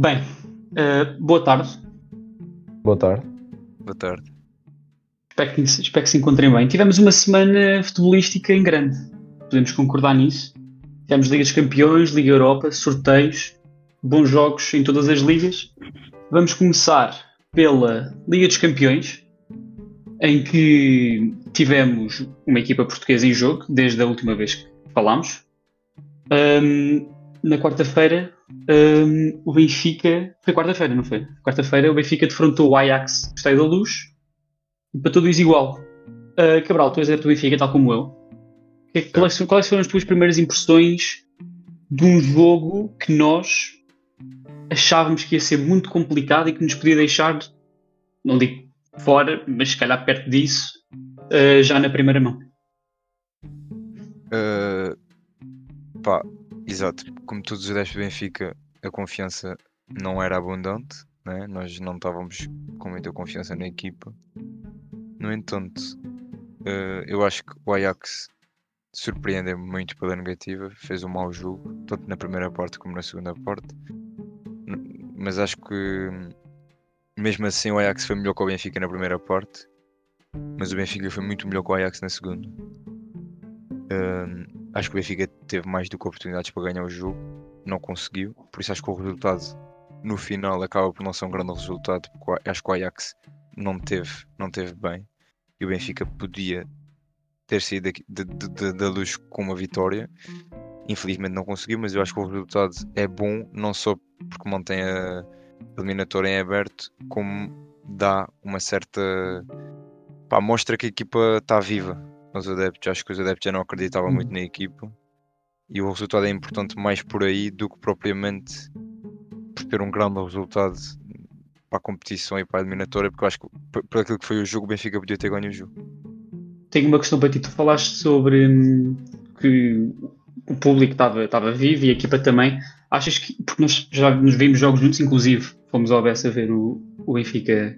Bem, uh, boa tarde. Boa tarde. Boa tarde. Espero que, espero que se encontrem bem. Tivemos uma semana futebolística em grande. Podemos concordar nisso. Tivemos Liga dos Campeões, Liga Europa, sorteios, bons jogos em todas as ligas. Vamos começar pela Liga dos Campeões, em que tivemos uma equipa portuguesa em jogo, desde a última vez que falámos. Um, na quarta-feira, um, o Benfica. Foi quarta-feira, não foi? Quarta-feira, o Benfica defrontou o Ajax Estádio da Luz para tudo igual. Uh, Cabral, tu és do Benfica, tal como eu. Que, quais, quais foram as tuas primeiras impressões de um jogo que nós achávamos que ia ser muito complicado e que nos podia deixar, não digo fora, mas se calhar perto disso, uh, já na primeira mão? Uh, pá, exato. Como todos os 10 do Benfica, a confiança não era abundante. Né? Nós não estávamos com muita confiança na equipa. No entanto, uh, eu acho que o Ajax surpreende muito pela negativa. Fez um mau jogo, tanto na primeira parte como na segunda parte. Mas acho que mesmo assim o Ajax foi melhor que o Benfica na primeira parte. Mas o Benfica foi muito melhor que o Ajax na segunda. Uh, acho que o Benfica teve mais do que oportunidades para ganhar o jogo, não conseguiu, por isso acho que o resultado no final acaba por não ser um grande resultado, porque acho que o Ajax não teve, não teve bem e o Benfica podia ter saído da luz com uma vitória. Infelizmente não conseguiu, mas eu acho que o resultado é bom, não só porque mantém a eliminatória em aberto, como dá uma certa. Pá, mostra que a equipa está viva aos adeptos. Acho que os adeptos já não acreditavam muito na equipa e o resultado é importante mais por aí do que propriamente por ter um grande resultado para a competição e para a eliminatória, porque eu acho que por aquilo que foi o jogo, o Benfica podia ter ganho o jogo. Tenho uma questão para ti. Tu falaste sobre hum, que o público estava, estava vivo e a equipa também. Achas que, porque nós já nos vimos jogos juntos, inclusive fomos ao Bessa ver o, o Benfica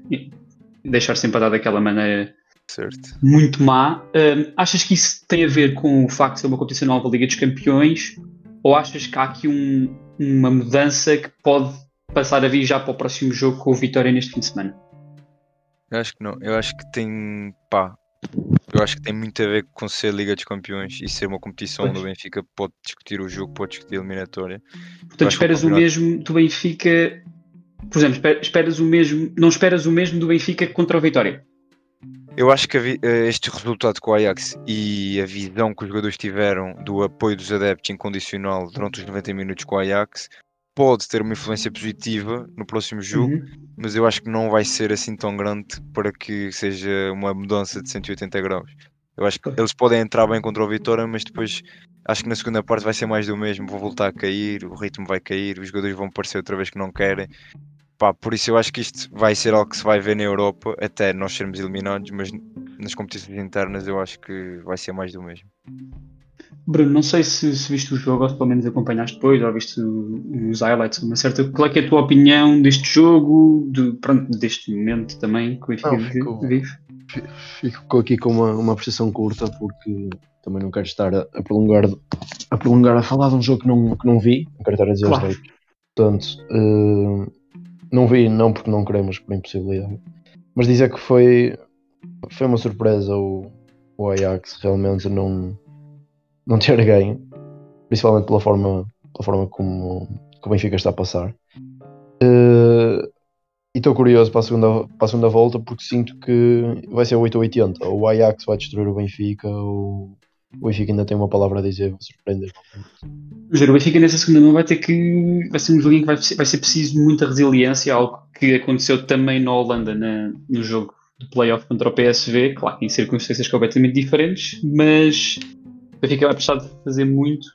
deixar sempre a dar daquela maneira certo. muito má. Um, achas que isso tem a ver com o facto de ser uma competição nova Liga dos Campeões? Ou achas que há aqui um, uma mudança que pode passar a vir já para o próximo jogo com o Vitória neste fim de semana? Eu acho que não. Eu acho que tem. pá. Eu acho que tem muito a ver com ser Liga dos Campeões e ser uma competição pois. onde o Benfica pode discutir o jogo, pode discutir a eliminatória. Portanto, esperas o, mesmo do Benfica. Por exemplo, esperas o mesmo. Não esperas o mesmo do Benfica contra o Vitória? Eu acho que eh, este resultado com o Ajax e a visão que os jogadores tiveram do apoio dos adeptos incondicional durante os 90 minutos com o Ajax pode ter uma influência positiva no próximo jogo, uhum. mas eu acho que não vai ser assim tão grande para que seja uma mudança de 180 graus. Eu acho que eles podem entrar bem contra o Vitória, mas depois acho que na segunda parte vai ser mais do mesmo. Vou voltar a cair, o ritmo vai cair, os jogadores vão parecer outra vez que não querem. Pá, por isso eu acho que isto vai ser algo que se vai ver na Europa até nós sermos eliminados, mas nas competições internas eu acho que vai ser mais do mesmo. Bruno, não sei se, se viste o jogo ou se pelo menos acompanhaste depois ou viste os highlights, uma certa. Qual é, é a tua opinião deste jogo, de, pronto, deste momento também que o Benfica vive? Fico aqui com uma, uma apreciação curta porque também não quero estar a, a, prolongar, a prolongar a falar de um jogo que não, que não vi, não quero estar a dizer claro. Portanto, uh, não vi, não porque não queremos, por impossibilidade. Mas dizer que foi, foi uma surpresa o, o Ajax realmente não, não ter ganho, principalmente pela forma, pela forma como, como o Benfica está a passar. Uh, e estou curioso para a, segunda, para a segunda volta porque sinto que vai ser 8 ou 80. Ou o Ajax vai destruir o Benfica, ou o Benfica ainda tem uma palavra a dizer, vai surpreender. o Benfica nessa segunda mão vai ter que. Vai ser um joguinho que vai, vai ser preciso muita resiliência, algo que aconteceu também na Holanda na, no jogo de playoff contra o PSV, claro em circunstâncias completamente diferentes, mas o Benfica vai precisar de fazer muito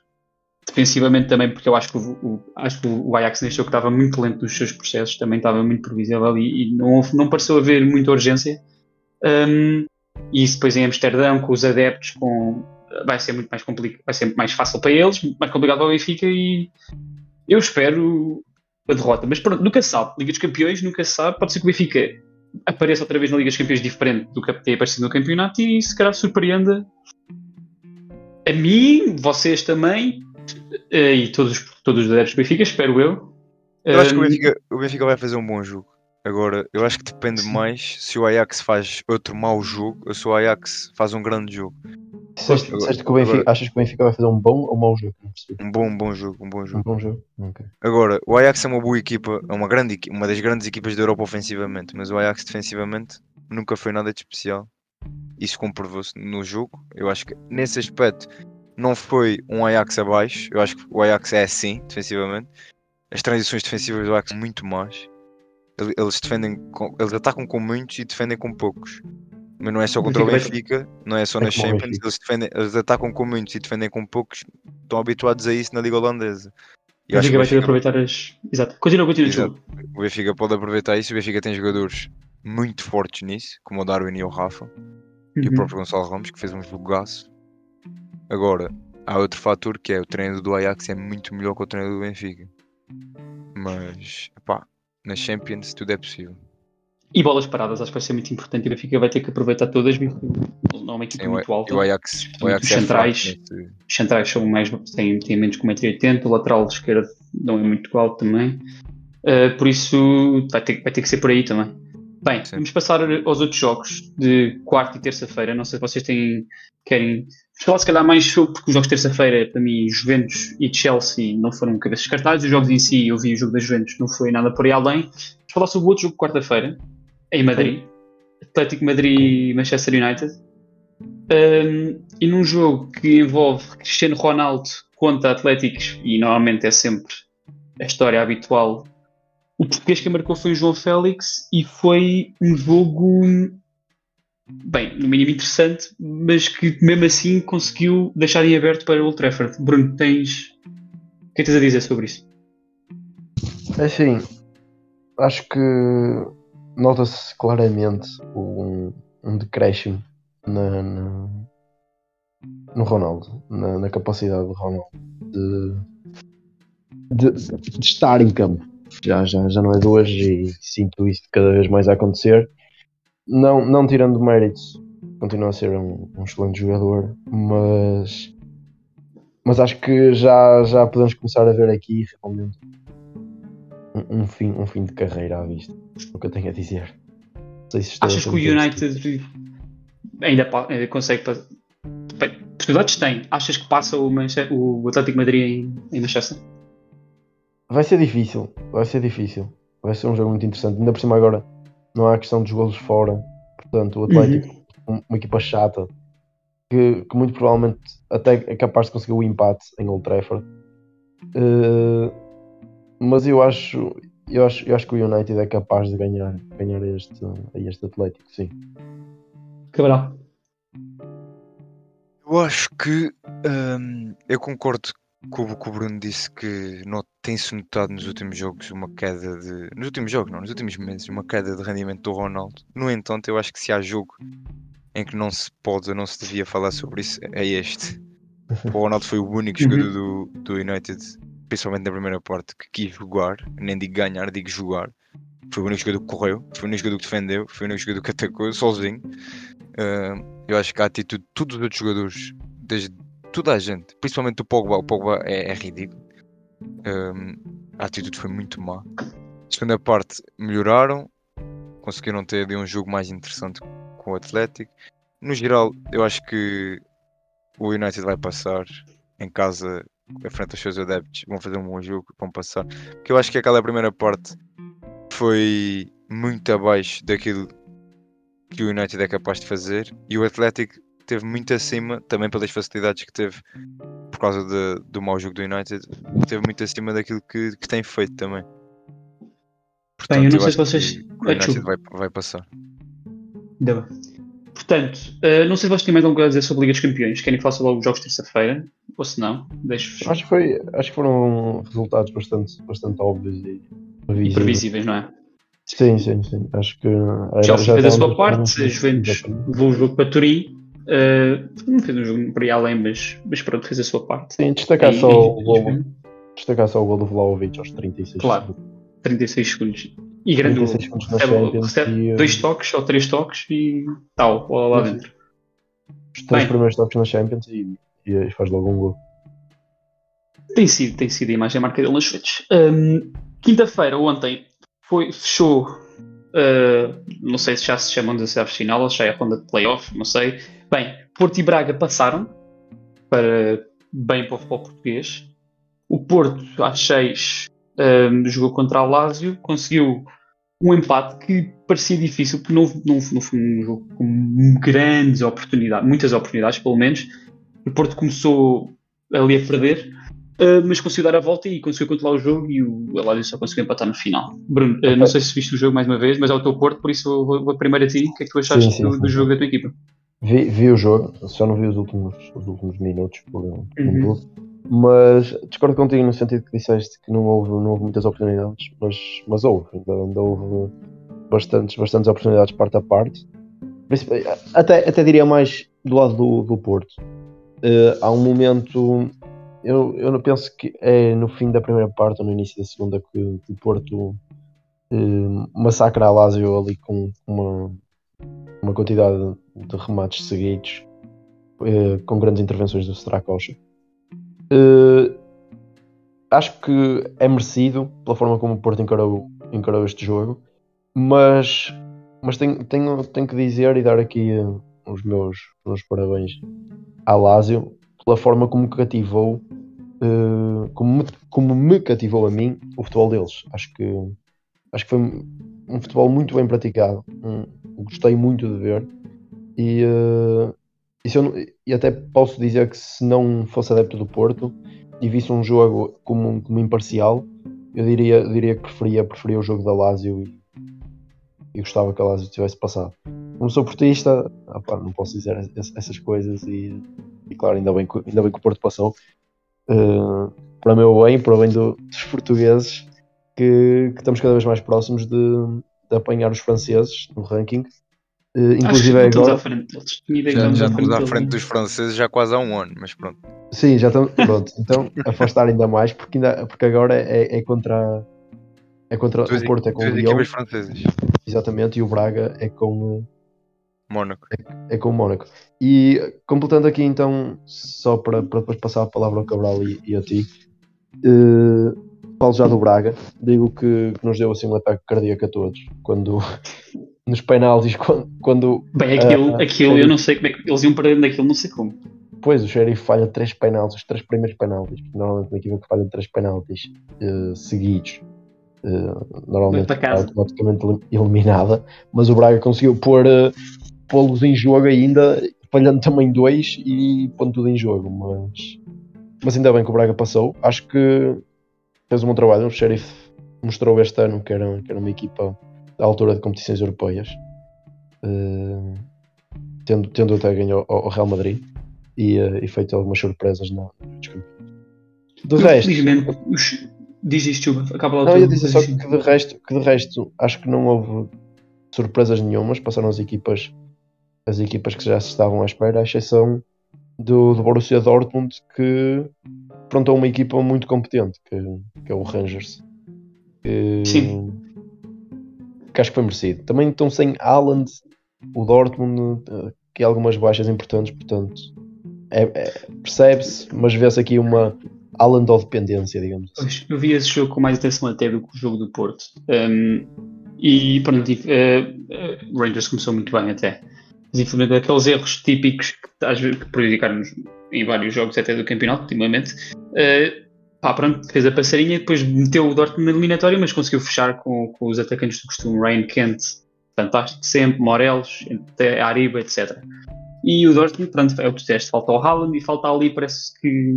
defensivamente também, porque eu acho que o, o, acho que o Ajax neste jogo estava muito lento nos seus processos, também estava muito previsível e, e não, não pareceu haver muita urgência. Um, e isso depois em Amsterdão, com os adeptos, com vai ser muito mais complicado, vai ser mais fácil para eles, mais complicado para o Benfica e eu espero a derrota. Mas pronto, nunca sabe. Liga dos Campeões, nunca sabe. Pode ser que o Benfica apareça outra vez na Liga dos Campeões diferente do que tem aparecido no campeonato e se calhar surpreenda a mim, vocês também eh, e todos, todos os adeptos do Benfica, espero eu. Eu acho que o Benfica, o Benfica vai fazer um bom jogo. Agora, eu acho que depende Sim. mais se o Ajax faz outro mau jogo ou se o Ajax faz um grande jogo. Disseste, que o Benfica, agora- achas que o Benfica vai fazer um bom ou mau jogo? Um bom, um bom jogo, um bom Um jogo. bom jogo? Ok. Agora, o Ajax é uma boa equipa, é uma grande uma das grandes equipas da Europa ofensivamente, mas o Ajax defensivamente nunca foi nada de especial. Isso comprovou-se no jogo. Eu acho que nesse aspecto não foi um Ajax abaixo. Eu acho que o Ajax é assim, defensivamente. As transições defensivas do Ajax são muito más. Ele- Eles defendem, com- eles atacam com muitos e defendem com poucos. Mas não é só contra o Benfica não é só É nas Champions. Eles, defendem, eles atacam com muitos e defendem com poucos. Estão habituados a isso na Liga Holandesa. E o Benfica vai ter aproveitar as. Exato. Continua, continua, Exato. o Benfica pode aproveitar isso. O Benfica tem jogadores muito fortes nisso, como o Darwin e o Rafa, e o Uhum. próprio Gonçalo Ramos, que fez um jogaço. Agora, há outro fator que é o treino do Ajax é muito melhor que o treino do Benfica. Mas, pá, na Champions tudo é possível. E bolas paradas, acho que vai ser muito importante. E o Benfica vai ter que aproveitar todas. Não é uma equipa Sim, muito alta. o Ajax, o Ajax Os é fraco centrais. nesse- Os centrais são mais, têm, têm menos que 1,80m, o lateral esquerdo não é muito alto também. Uh, por isso vai ter, vai ter que ser por aí também. Bem, Sim. vamos passar aos outros jogos de quarta e terça-feira. Não sei se vocês têm, querem falar se calhar mais sobre, porque os jogos de terça-feira, para mim, Juventus e Chelsea não foram cabeças descartados. Os jogos em si, eu vi o jogo da Juventus, não foi nada por aí além. Vamos falar sobre o outro jogo de quarta-feira, em Madrid. Atlético Madrid e Manchester United. Um, e num jogo que envolve Cristiano Ronaldo contra Atléticos, e normalmente é sempre a história habitual, o português que marcou foi o João Félix e foi um jogo, bem, no mínimo interessante, mas que mesmo assim conseguiu deixar em aberto para o Old Trafford. Bruno, tens. O que é tens a dizer sobre isso? É assim, acho que nota-se claramente um, um decréscimo na, na- no Ronaldo, na, na capacidade do Ronaldo de, de, de estar em campo. Já, já, já não é de hoje e sinto isso cada vez mais a acontecer. Não, não tirando méritos, continua a ser um, um excelente jogador, mas, mas acho que já, já podemos começar a ver aqui realmente um, um fim, um fim de carreira à vista. O que eu tenho a dizer. Se a Achas que o United ainda, ainda consegue. possibilidades tem. Achas que passa o, Manche- o Atlético Madrid em, em Manchester? Vai ser difícil, vai ser difícil. Vai ser um jogo muito interessante. Ainda por cima agora não há questão dos golos fora. Portanto, o Atlético, um- uma equipa chata, que, que muito provavelmente até é capaz de conseguir o empate em Old Trafford. Eh, mas eu acho, eu acho, eu acho que o United é capaz de ganhar, ganhar este, a este Atlético, sim. Cabral. Eu acho que hum, eu concordo com o que o Bruno disse que não tem-se notado nos últimos jogos uma queda de. Nos últimos jogos, não, nos últimos meses, uma queda de rendimento do Ronaldo. No entanto, eu acho que se há jogo em que não se pode ou não se devia falar sobre isso, é este. O Ronaldo foi o único jogador do, do United, principalmente na primeira parte, que quis jogar, nem digo ganhar, digo jogar. Foi o único jogador que correu, foi o único jogador que defendeu, foi o único jogador que atacou sozinho. Uh, eu acho que a atitude de todos os outros jogadores, desde toda a gente, principalmente o Pogba, o Pogba é, é ridículo. Um, a atitude foi muito má. Segunda parte melhoraram, conseguiram ter ali um jogo mais interessante com o Atlético. No geral, eu acho que o United vai passar em casa, à frente dos seus adeptos, vão fazer um bom jogo, vão passar. Porque eu acho que aquela primeira parte foi muito abaixo daquilo que o United é capaz de fazer e o Atlético teve muito acima, também pelas facilidades que teve por causa de- do mau jogo do United, teve muito acima daquilo que, que tem feito também. Bem, eu não sei acho se vocês- o United vai, vai passar. Bem. Portanto, eh, não sei se vocês têm mais alguma coisa a dizer sobre a Liga dos Campeões. Querem falar sobre os jogos de terça-feira? Ou se não, deixo-vos Acho que, foi, acho que foram resultados bastante, bastante óbvios e previsíveis. previsíveis, não é? Sim, sim, sim. Acho que. Chelsea já fez a sua parte, a Juventus levou o jogo para Turim. eh, não fez um jogo por aí além, mas, mas pronto, fez a sua parte. Sim, destacar E- só, o e- golo, destacar só o gol do Vlaovic aos 36 Claro. segundos. 36 segundos. E grande 36 gol. Recebe, recebe e, dois toques ou três toques e tal, lá Sim. dentro. Os três Bem. primeiros toques na Champions e, e faz logo um gol. Tem sido, tem sido a imagem marca dele nas Juventus. Hum, Quinta-feira, ontem, foi, fechou. Uh, não sei se já se chamam de oitavos final ou se já é a ronda de playoff, não sei. Bem, Porto e Braga passaram para bem para o futebol português. O Porto, às 6, um, jogou contra o Lazio, conseguiu um empate que parecia difícil, porque não, não, não foi um jogo com grandes oportunidades, muitas oportunidades, pelo menos. O Porto começou ali a perder, uh, mas conseguiu dar a volta e conseguiu controlar o jogo e o Lazio só conseguiu empatar no final. Bruno, uh, não sei se viste o jogo mais uma vez, mas é o teu Porto, por isso vou, vou primeiro a ti. O que é que tu achaste sim, sim, do, sim. do, jogo da tua equipa? Vi, vi, o jogo, só não vi os últimos, os últimos minutos por, por uhum. um mas discordo contigo no sentido que disseste que não houve, não houve muitas oportunidades, mas, mas houve, ainda, ainda houve bastantes, bastantes oportunidades parte a parte. Até, até diria mais do lado do, do Porto. Uh, há um momento, eu, eu penso que é no fim da primeira parte ou no início da segunda que, que o Porto uh, massacra a Lazio ali com uma, uma quantidade de remates seguidos, uh, com grandes intervenções do Stracocha. Uh, acho que é merecido pela forma como o Porto encarou, encarou este jogo, mas, mas tenho, tenho, tenho que dizer e dar aqui uh, os meus, meus parabéns à Lásio pela forma como cativou, uh, como, me, como me cativou a mim o futebol deles. Acho que, acho que foi um futebol muito bem praticado, um, gostei muito de ver e, e até posso dizer que se não fosse adepto do Porto e visse um jogo como, como imparcial, eu diria, diria que preferia, preferia o jogo da Lazio e, e gostava que a Lazio tivesse passado. Como sou portista, opa, não posso dizer essas coisas e, e, claro, ainda bem, que, ainda bem que o Porto passou. Uh, para o meu bem, para o bem do, dos portugueses, que, que, estamos cada vez mais próximos de, de apanhar os franceses no ranking Uh, inclusive agora. À frente Já, já estamos à frente dos franceses já quase há um ano, mas pronto. Sim, já estamos. Pronto, então afastar ainda mais, porque, ainda, porque agora é, é contra. É contra o Porto, é com o Lyon. franceses. Exatamente, e o Braga é com. Mónaco. É, é, com o Mónaco. E completando aqui então, só para, para depois passar a palavra ao Cabral e, e a ti, uh, falo já do Braga, digo que, que, nos deu assim um ataque cardíaco a todos quando nos penaltis quando, quando bem aquilo, uh, aquilo eu não sei como é que eles iam perder daquilo não sei como. Pois o Sheriff falha três penaltis os três primeiros penaltis normalmente uma equipa que falha três penaltis uh, seguidos uh, normalmente é automaticamente eliminada. Mas o Braga conseguiu pôr uh, pô-los em jogo ainda falhando também dois e pondo tudo em jogo mas mas ainda bem que o Braga passou. Acho que fez um bom trabalho. O Sheriff mostrou este ano que era, que era uma equipa à altura de competições europeias, uh, tendo, tendo até ganho ao, Real Madrid e, uh, e, feito algumas surpresas na Do resto. Os... diz isto, acaba lá Não, eu disse só que de, resto, que de resto acho que não houve surpresas nenhumas, passaram as equipas as equipas que já se estavam à espera, à exceção do, do Borussia Dortmund que pronto, é uma equipa muito competente, que, que é o Rangers. Que, Sim que acho que foi merecido. Também estão sem Haaland, o Dortmund, eh, que algumas baixas importantes, portanto, é, é, percebe-se, mas vê-se aqui uma Haaland dependência, digamos assim. Eu vi esse jogo com mais atenção até do que o jogo do Porto. Um, e pronto, uh, Rangers começou muito bem até. Mas infelizmente aqueles erros típicos que, que prejudicaram em vários jogos até do campeonato, ultimamente, uh, pá, pronto, fez a passarinha, depois meteu o Dortmund na eliminatória, mas conseguiu fechar com, com os atacantes do costume, Ryan Kent, fantástico sempre, Morelos, Ariba, etc. E o Dortmund, pronto, é o que disseste, falta o Haaland e falta ali, parece que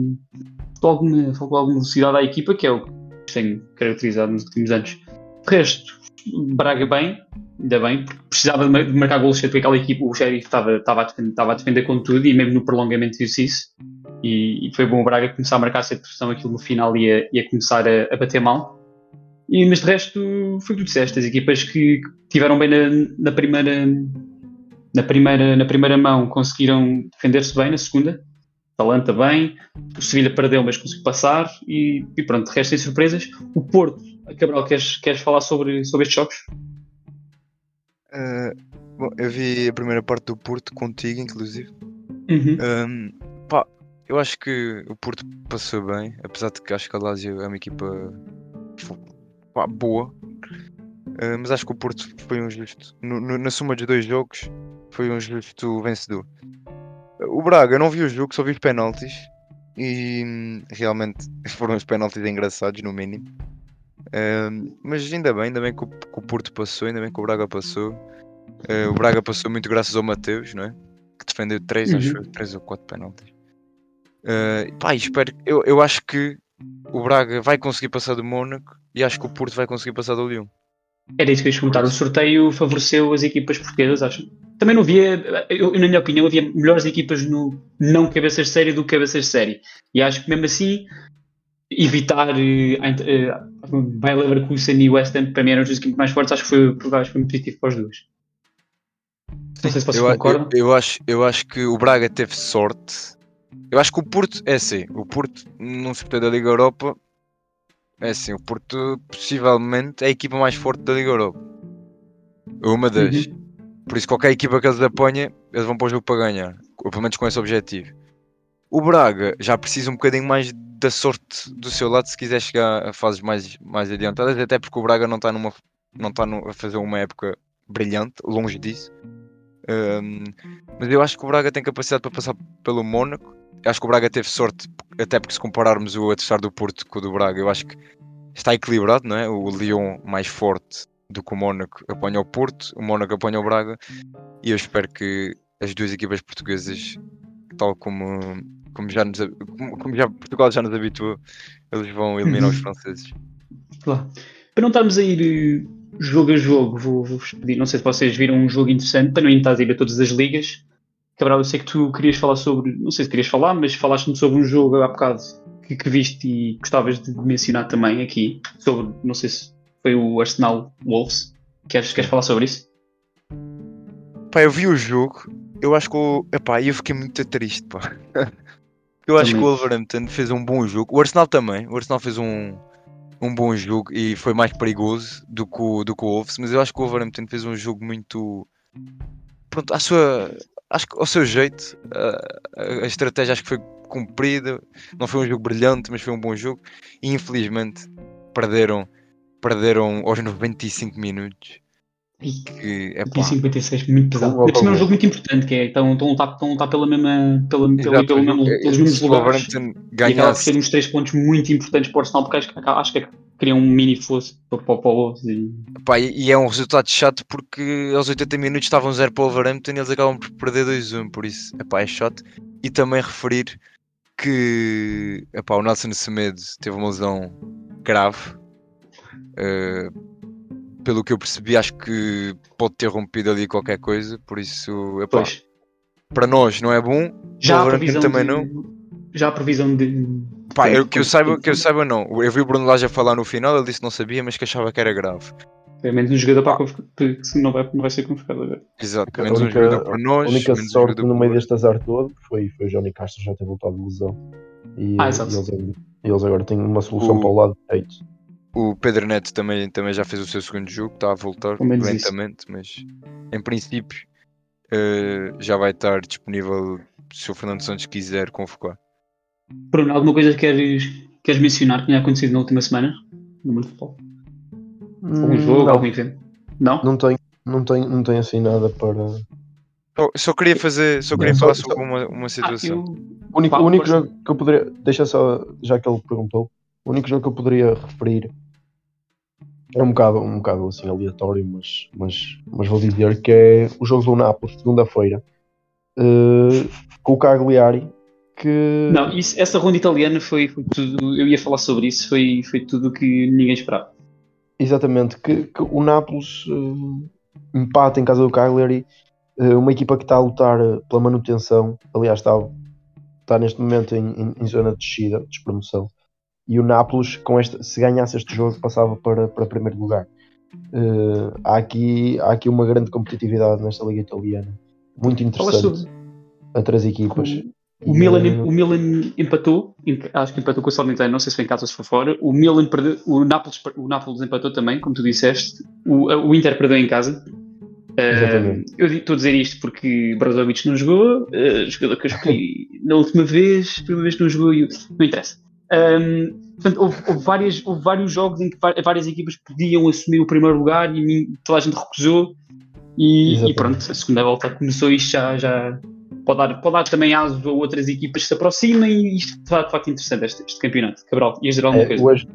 alguma, faltou alguma velocidade à equipa, que é o que tem caracterizado nos últimos anos. De resto, Braga bem, ainda bem, porque precisava de marcar golos porque aquela equipa, o Sheriff estava, a defender, com tudo e mesmo no prolongamento viu-se isso. E, e, foi bom o Braga começar a marcar essa pressão, aquilo no final ia, ia começar a, a bater mal. E, mas de resto, foi o que tu disseste, as equipas que tiveram bem na, na primeira na primeira, na primeira mão conseguiram defender-se bem, na segunda, Talanta bem, o Sevilha perdeu, mas conseguiu passar e, e pronto, de resto tem surpresas. O Porto, Cabral, queres, queres falar sobre, sobre estes jogos? Uh, bom, eu vi a primeira parte do Porto contigo, inclusive. Uhum. Um, eu acho que o Porto passou bem, apesar de que acho que a Lazio é uma equipa boa. Uh, mas acho que o Porto foi um justo. No, no, na soma dos dois jogos, foi um justo vencedor. O Braga, não vi o jogo, só vi os penaltis. E hum, realmente foram os penaltis engraçados, no mínimo. Uh, mas ainda bem, ainda bem que o, que o, Porto passou, ainda bem que o Braga passou. Uh, o Braga passou muito graças ao Mateus, não é? Que defendeu 3, uhum. acho 3 ou 4 penaltis. Uh, pá, espero, eu, eu acho que o Braga vai conseguir passar do Mónaco e acho que o Porto vai conseguir passar do Lyon. Era isso que eu ia comentar. O sorteio favoreceu as equipas portuguesas, acho. Também não havia, eu, na minha opinião, havia melhores equipas no não cabeças de série do que cabeças de série. E acho que mesmo assim, evitar uh, uh, Bayer Leverkusen e West Ham, para mim eram as equipes mais fortes, acho que foi, acho que foi muito positivo para os dois. Não sei se vocês eu, concordam. Eu, eu, acho, eu acho que o Braga teve sorte. Eu acho que o Porto é assim. O Porto, num sorteio da Liga Europa, é assim. O Porto, possivelmente, é a equipa mais forte da Liga Europa. Uma das. Uhum. Por isso, qualquer equipa que eles apanhem, eles vão para o jogo para ganhar. Ou pelo menos com esse objetivo. O Braga já precisa um bocadinho mais da sorte do seu lado se quiser chegar a fases mais, mais adiantadas, até porque o Braga não está numa não está a fazer uma época brilhante, longe disso. Um, mas eu acho que o Braga tem capacidade para passar pelo Mónaco. Acho que o Braga teve sorte, até porque se compararmos o adversário do Porto com o do Braga, eu acho que está equilibrado, não é? O Lyon mais forte do que o Mónaco apanha o Porto, o Mónaco apanha o Braga, e eu espero que as duas equipas portuguesas, tal como, como, já, nos, como, como já Portugal já nos habituou, eles vão eliminar os uhum. franceses. Claro. Para não estarmos a ir jogo a jogo, vou-vos pedir, não sei se vocês viram um jogo interessante, para não estar a ir a todas as ligas. Cabral, eu sei que tu querias falar sobre, não sei se querias falar, mas falaste-me sobre um jogo há bocado que, que viste e gostavas de mencionar também aqui, sobre, não sei se foi o Arsenal Wolves. Queres, queres falar sobre isso? Pá, eu vi o jogo, eu acho que o. Epá, eu fiquei muito triste, pá. Eu acho também. que o Wolverhampton fez um bom jogo. O Arsenal também. O Arsenal fez um, um bom jogo e foi mais perigoso do que o, do que o Wolves, mas eu acho que o Wolverhampton fez um jogo muito. Pronto, à sua. Acho que ao seu jeito, a, a estratégia acho que foi cumprida. Não foi um jogo brilhante, mas foi um bom jogo. E infelizmente perderam, perderam aos 95 minutos. Que, é pá. 56, muito pesado. Deve ser um jogo muito importante, que é estão, estão, estão pela mesma, pela, pela, pelo mesmo, pelos mesmos lugares. Ganhasse... E acaba por ser uns 3 pontos muito importantes para o Arsenal, porque acho, acho que cria um mini fosse para, para, para o e... Pá, e é um resultado chato porque aos 80 minutos estavam 0 para o Wolverhampton e eles acabam por perder 2-1, por isso epá, é chato. E também referir que epá, o Nelson Semedo teve uma lesão grave. Uh, pelo que eu percebi, acho que pode ter rompido ali qualquer coisa, por isso, epá, para nós não é bom, já a previsão também de, não. Já a previsão de. Pá, eu, que, eu saiba, que eu saiba, não. Eu vi o Bruno Lage a falar no final, ele disse que não sabia, mas que achava que era grave. É menos um jogador para que não vai, não vai ser convocado agora. Exato, menos única, um jogador para nós. A única sorte no meio deste azar todo foi, foi o Johnny Castro já ter voltado de lesão. E, ah, e eles, eles, agora têm uma solução o... para o lado direito. O Pedro Neto também, também já fez o seu segundo jogo, está a voltar lentamente, isso. mas em princípio uh, já vai estar disponível se o Fernando Santos quiser convocar. Bruno, alguma coisa que queres, queres mencionar que tenha acontecido na última semana no mundo de futebol? Hum, um jogo, não. algum evento? Não? Não tenho, não tenho, não tenho assim nada para. Oh, só queria fazer, só queria não, falar só, sobre uma, uma situação. Ah, eu... O único, o único jogo que eu poderia. Deixa só, já que ele perguntou, o único jogo que eu poderia referir é um bocado, um bocado assim aleatório, mas, mas, mas vou dizer que é o jogo do Nápoles, segunda-feira, uh, com o Cagliari. Que... Não, isso, essa ronda italiana foi, foi, tudo. Eu ia falar sobre isso, foi, foi tudo o que ninguém esperava. Exatamente, que, que o Nápoles uh, empata em casa do Cagliari, uh, uma equipa que está a lutar pela manutenção, aliás, está, está neste momento em, em, em zona de descida, despromoção e o Nápoles, com este, se ganhasse este jogo, passava para, para primeiro lugar. Uh, há, aqui, há aqui uma grande competitividade nesta Liga Italiana, muito interessante. A três equipas. O, o, Milan, uh, o Milan empatou, acho que empatou com o Salernitano, não sei se foi em casa ou se foi fora. O Milan perdeu, o Nápoles, o Nápoles empatou também, como tu disseste. O, o Inter perdeu em casa. Uh, eu estou a dizer isto porque Brozovic não jogou, uh, jogador que eu escolhi na última vez, primeira vez que não jogou, não interessa. Um, portanto, houve, houve, várias, houve vários jogos em que várias equipas podiam assumir o primeiro lugar e toda a gente recusou. E, e pronto, a segunda volta começou isto já, já pode, dar, pode dar também aso a outras equipas que se aproximem e isto de facto interessante este, este campeonato. Cabral, ias dizer alguma é, coisa? Hoje,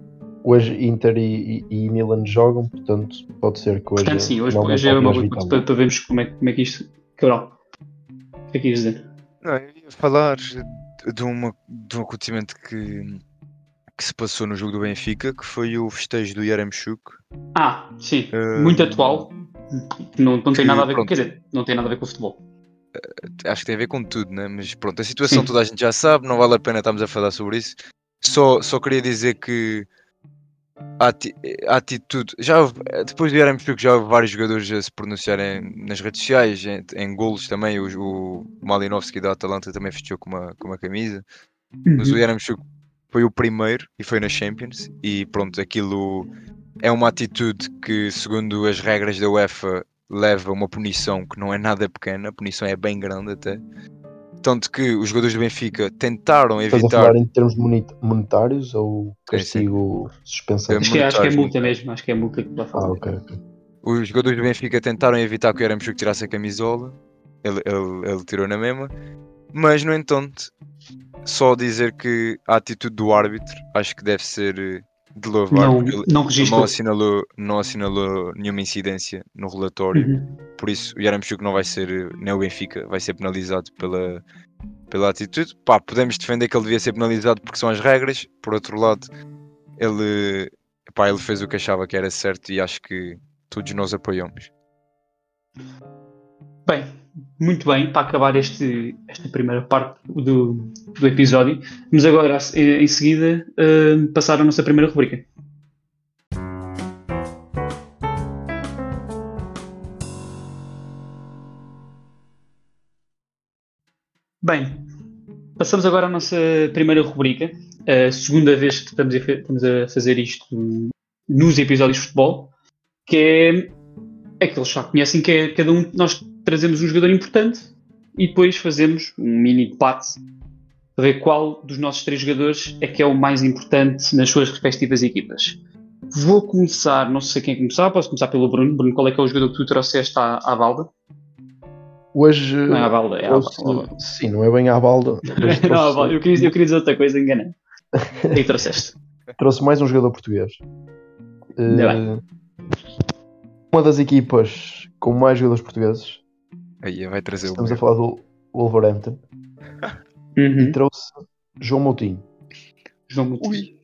hoje Inter e, e, e, Milan jogam, portanto pode ser que hoje. Portanto, sim, hoje, hoje é uma boa para, para vermos como é, como é que isto. Cabral, o que é que ias dizer? Não, eu ia falar de, uma, de um acontecimento que, que se passou no jogo do Benfica, que foi o festejo do Yaremchuk. Ah, sim, uh, muito atual. Não, não tem nada a ver com, quer dizer, não tem nada a ver com o futebol. Uh, acho que tem a ver com tudo, né? mas pronto, a situação sim. toda a gente já sabe, não vale a pena estarmos a falar sobre isso. Só, só queria dizer que a, atitude. Já houve, depois do Yaremchuk já houve vários jogadores a se pronunciarem nas redes sociais, em, em golos também. O, o Malinovski da Atalanta também fechou com uma, com uma camisa. Uhum. Mas o Yaremchuk foi o primeiro e foi na Champions. E pronto, aquilo é uma atitude que, segundo as regras da UEFA, leva uma punição que não é nada pequena. A punição é bem grande até. Tanto que os jogadores do Benfica tentaram Estás evitar. a falar em termos monetários ou castigo suspensão? Acho que, acho que é multa mesmo, acho que é multa que está a falar. Ah, ok, ok. Os jogadores do Benfica tentaram evitar que o Yaramchuk tirasse a camisola, ele, ele, ele tirou na mesma, mas no entanto, só dizer que a atitude do árbitro acho que deve ser eh, de louvar, não, não, não, assinalou, não assinalou nenhuma incidência no relatório, uhum. por isso o Yaramchuk não vai ser, nem o Benfica, vai ser penalizado pela, pela atitude. Pá, podemos defender que ele devia ser penalizado porque são as regras, por outro lado, ele, pá, ele fez o que achava que era certo e acho que todos nós apoiamos. Bem, muito bem, para acabar este, esta primeira parte do, do episódio, vamos agora em seguida uh, passar a nossa primeira rubrica. Bem, passamos agora à nossa primeira rubrica, a segunda vez que estamos a, estamos a fazer isto nos episódios de futebol, que é aqueles já conhecem que é cada um nós trazemos um jogador importante e depois fazemos um mini debate para ver qual dos nossos três jogadores é que é o mais importante nas suas respectivas equipas. Vou começar, não sei quem começar, posso começar pelo Bruno. Bruno, qual é que é o jogador que tu trouxeste à, à balda? Hoje. Não é à balda, é à balda. Sim, não é bem à balda. não, eu, queria, eu queria dizer outra coisa, enganei. Que trouxeste? Trouxe mais um jogador português. Uh, uma das equipas com mais jogadores portugueses Aí vai trazer Estamos a falar do Wolverhampton. Uhum. E trouxe João Moutinho. João Moutinho. Ui.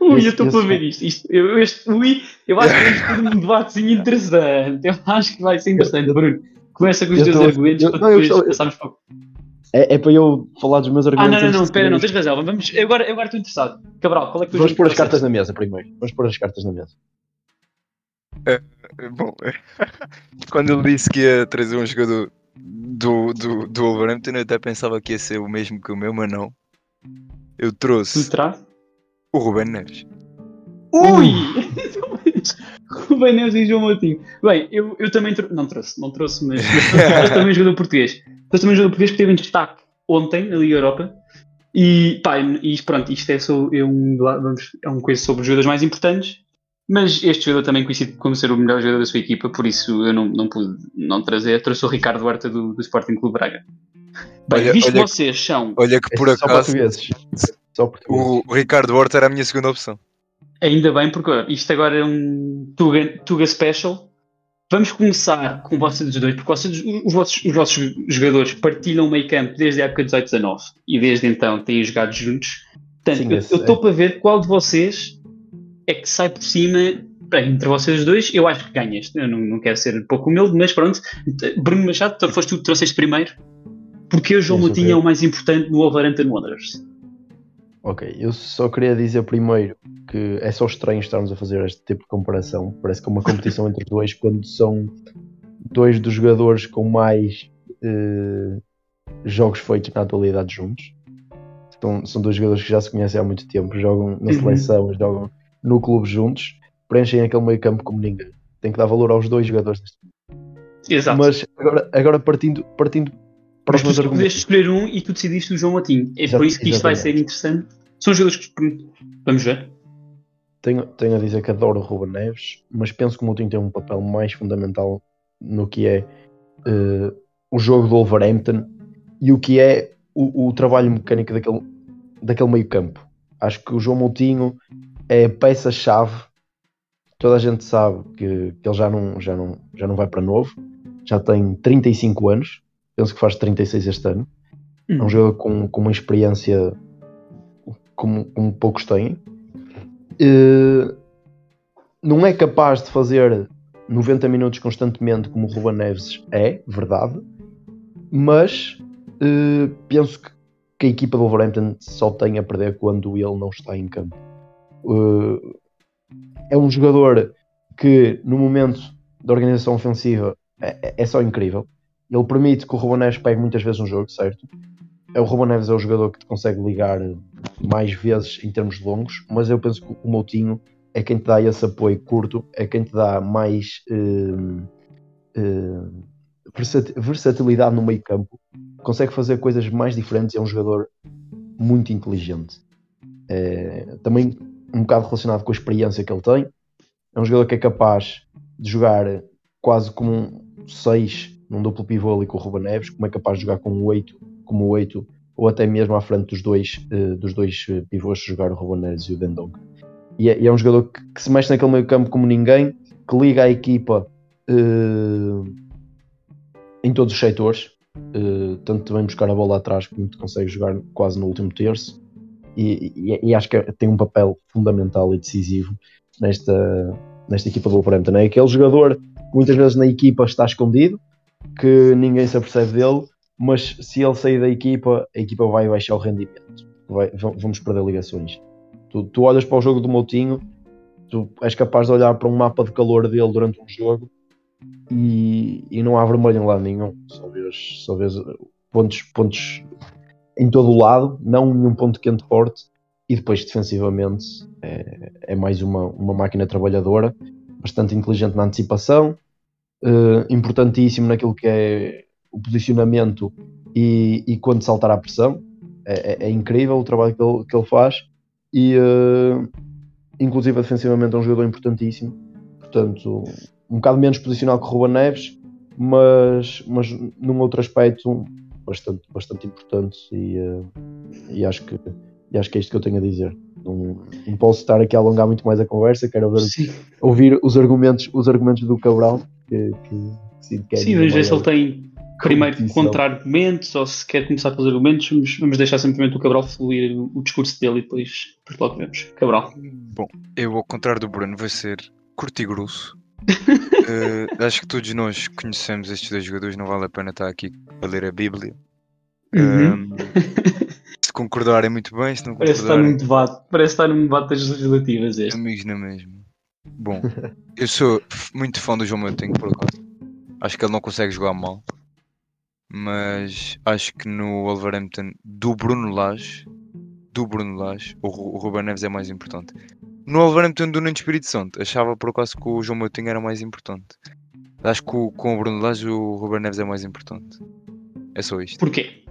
Ui, esse, eu estou para ver isto. isto eu, este, ui, eu acho que vamos ter um debatezinho interessante. Eu acho que vai ser interessante, Bruno. Começa com os teus argumentos para depois eu, passarmos para é, é para eu falar dos meus argumentos. Ah, não, não, não, espera, não, tens razão. Vamos, eu agora, eu agora estou interessado. Cabral, qual é que tu Vamos pôr as cartas na mesa primeiro. Vamos pôr as cartas na mesa. Uh, bom, quando ele disse que ia trazer um jogador do, do, do Wolverhampton, eu até pensava que ia ser o mesmo que o meu, mas não. Eu trouxe o Ruben Neves. Ui! Ruben Neves e João Moutinho. Bem, eu, eu também trouxe. Não trouxe, não trouxe, mas, mas também jogador português. Trouxe também jogador português que teve em destaque ontem na Liga Europa. E pá, e pronto, isto é, só, é, um, vamos, é um coisa sobre os jogadores mais importantes. Mas este jogador também conhecido como ser o melhor jogador da sua equipa, por isso eu não, não pude não trazer. Trouxe o Ricardo Horta do, do Sporting Clube Braga. Bem, olha, visto olha, vocês são. Olha que por só acaso. Só portugueses. O, Ricardo Horta era a minha segunda opção. Ainda bem, porque isto agora é um Tuga, Tuga Special. Vamos começar com vocês dois, porque vocês, os, vossos, os vossos jogadores partilham o meio campo desde a época 18-19 e desde então têm jogado juntos. Portanto, Sim, eu estou é. para ver qual de vocês é que sai por cima entre vocês dois. Eu acho que ganhas. Eu não, não quero ser pouco humilde, mas pronto. Bruno Machado, foste tu que trouxeste primeiro. Porque o João Moutinho é o mais importante no Wolverhampton Wanderers. Ok, eu só queria dizer primeiro que é só estranho estarmos a fazer este tipo de comparação. Parece que é uma competição entre dois quando são dois dos jogadores com mais uh, jogos feitos na atualidade juntos. Então, são dois jogadores que já se conhecem há muito tempo, jogam na uhum. seleção, uhum. jogam no clube juntos, preenchem aquele meio campo como ninguém. Tem que dar valor aos dois jogadores Exato. Mas agora, agora partindo, partindo para Mas tu pudeste escolher um e tu decidiste o João Moutinho. É Exato, por isso que isto exatamente. vai ser interessante. São jogadores que. Vamos ver. Tenho, tenho a dizer que adoro o Ruben Neves, mas penso que o Moutinho tem um papel mais fundamental no que é uh, o jogo do Wolverhampton e o que é o, o trabalho mecânico daquele, daquele meio campo. Acho que o João Moutinho é a peça-chave. Toda a gente sabe que, que ele já não, já, não, já não vai para novo, já tem 35 anos, penso que faz 36 este ano. Hum. É um jogador com, com uma experiência como, como poucos têm. Uh, não é capaz de fazer 90 minutos constantemente como o Ruben Neves é, verdade, mas uh, penso que, que, a equipa do Wolverhampton só tem a perder quando ele não está em campo. Uh, é um jogador que no momento da organização ofensiva é, é só incrível. Ele permite que o Ruben Neves pegue muitas vezes um jogo, certo? É o Ruben Neves é o jogador que te consegue ligar mais vezes em termos longos, mas eu penso que o Moutinho é quem te dá esse apoio curto, é quem te dá mais uh, uh, versatilidade no meio campo, consegue fazer coisas mais diferentes, é um jogador muito inteligente. É, também um bocado relacionado com a experiência que ele tem, é um jogador que é capaz de jogar quase como um 6 num duplo pivô ali com o Ruben Neves, como é capaz de jogar com um 8, como 8, ou até mesmo à frente dos dois, uh, dos dois pivôs jogar o Ruben Neves e o Dendonga. E é, e é um jogador que, que, se mexe naquele meio campo como ninguém, que liga a equipa uh, em todos os setores, uh, tanto também buscar a bola atrás como consegue jogar quase no último terço. E, e, e, acho que tem um papel fundamental e decisivo nesta, nesta equipa do Wolverhampton. É aquele jogador que muitas vezes na equipa está escondido, que ninguém se apercebe dele, mas se ele sair da equipa, a equipa vai baixar o rendimento. Vai, vamos perder ligações. Tu, tu olhas para o jogo do Moutinho, tu és capaz de olhar para um mapa de calor dele durante um jogo e, e não há vermelho em lado nenhum. Só vês, só vês pontos, pontos em todo o lado, não nenhum ponto quente forte. E depois, defensivamente, é, é mais uma, uma máquina trabalhadora, bastante inteligente na antecipação, uh, importantíssimo naquilo que é o posicionamento e, e quando saltar a pressão. É, é, é, incrível o trabalho que ele, que ele faz e uh, inclusive defensivamente é um jogador importantíssimo. Portanto, um bocado menos posicional que o Ruben Neves, mas, mas num outro aspecto bastante, bastante importante e, uh, e, acho que, e acho que é isto que eu tenho a dizer. Não, não posso estar aqui a alongar muito mais a conversa, quero ver, ouvir os argumentos, os argumentos do Cabral que, que, que Sim, vamos ver se ele tem primeiro contra-argumentos ou se quer começar pelos argumentos, vamos, vamos deixar simplesmente o Cabral fluir o, o discurso dele e depois, depois logo vemos. Cabral. Bom, eu ao contrário do Bruno vou ser curto e grosso. Uh, acho que todos nós conhecemos estes dois jogadores, não vale a pena estar aqui a ler a Bíblia. Uhum. Uh, se concordarem muito bem, se não Parece estar num debate, parece estar num debate das legislativas este. Amigos na mesma. Bom, eu sou muito fã do João Moutinho, por acaso. Acho que ele não consegue jogar mal mas acho que no Wolverhampton do Bruno Lage, do Bruno Lage, o, o Ruben Neves é mais importante. No Wolverhampton do Nuno Espírito Santo, achava por acaso que o João Moutinho era mais importante. Acho que o, com o Bruno Lage o Ruben Neves é mais importante. É só isto. Porquê?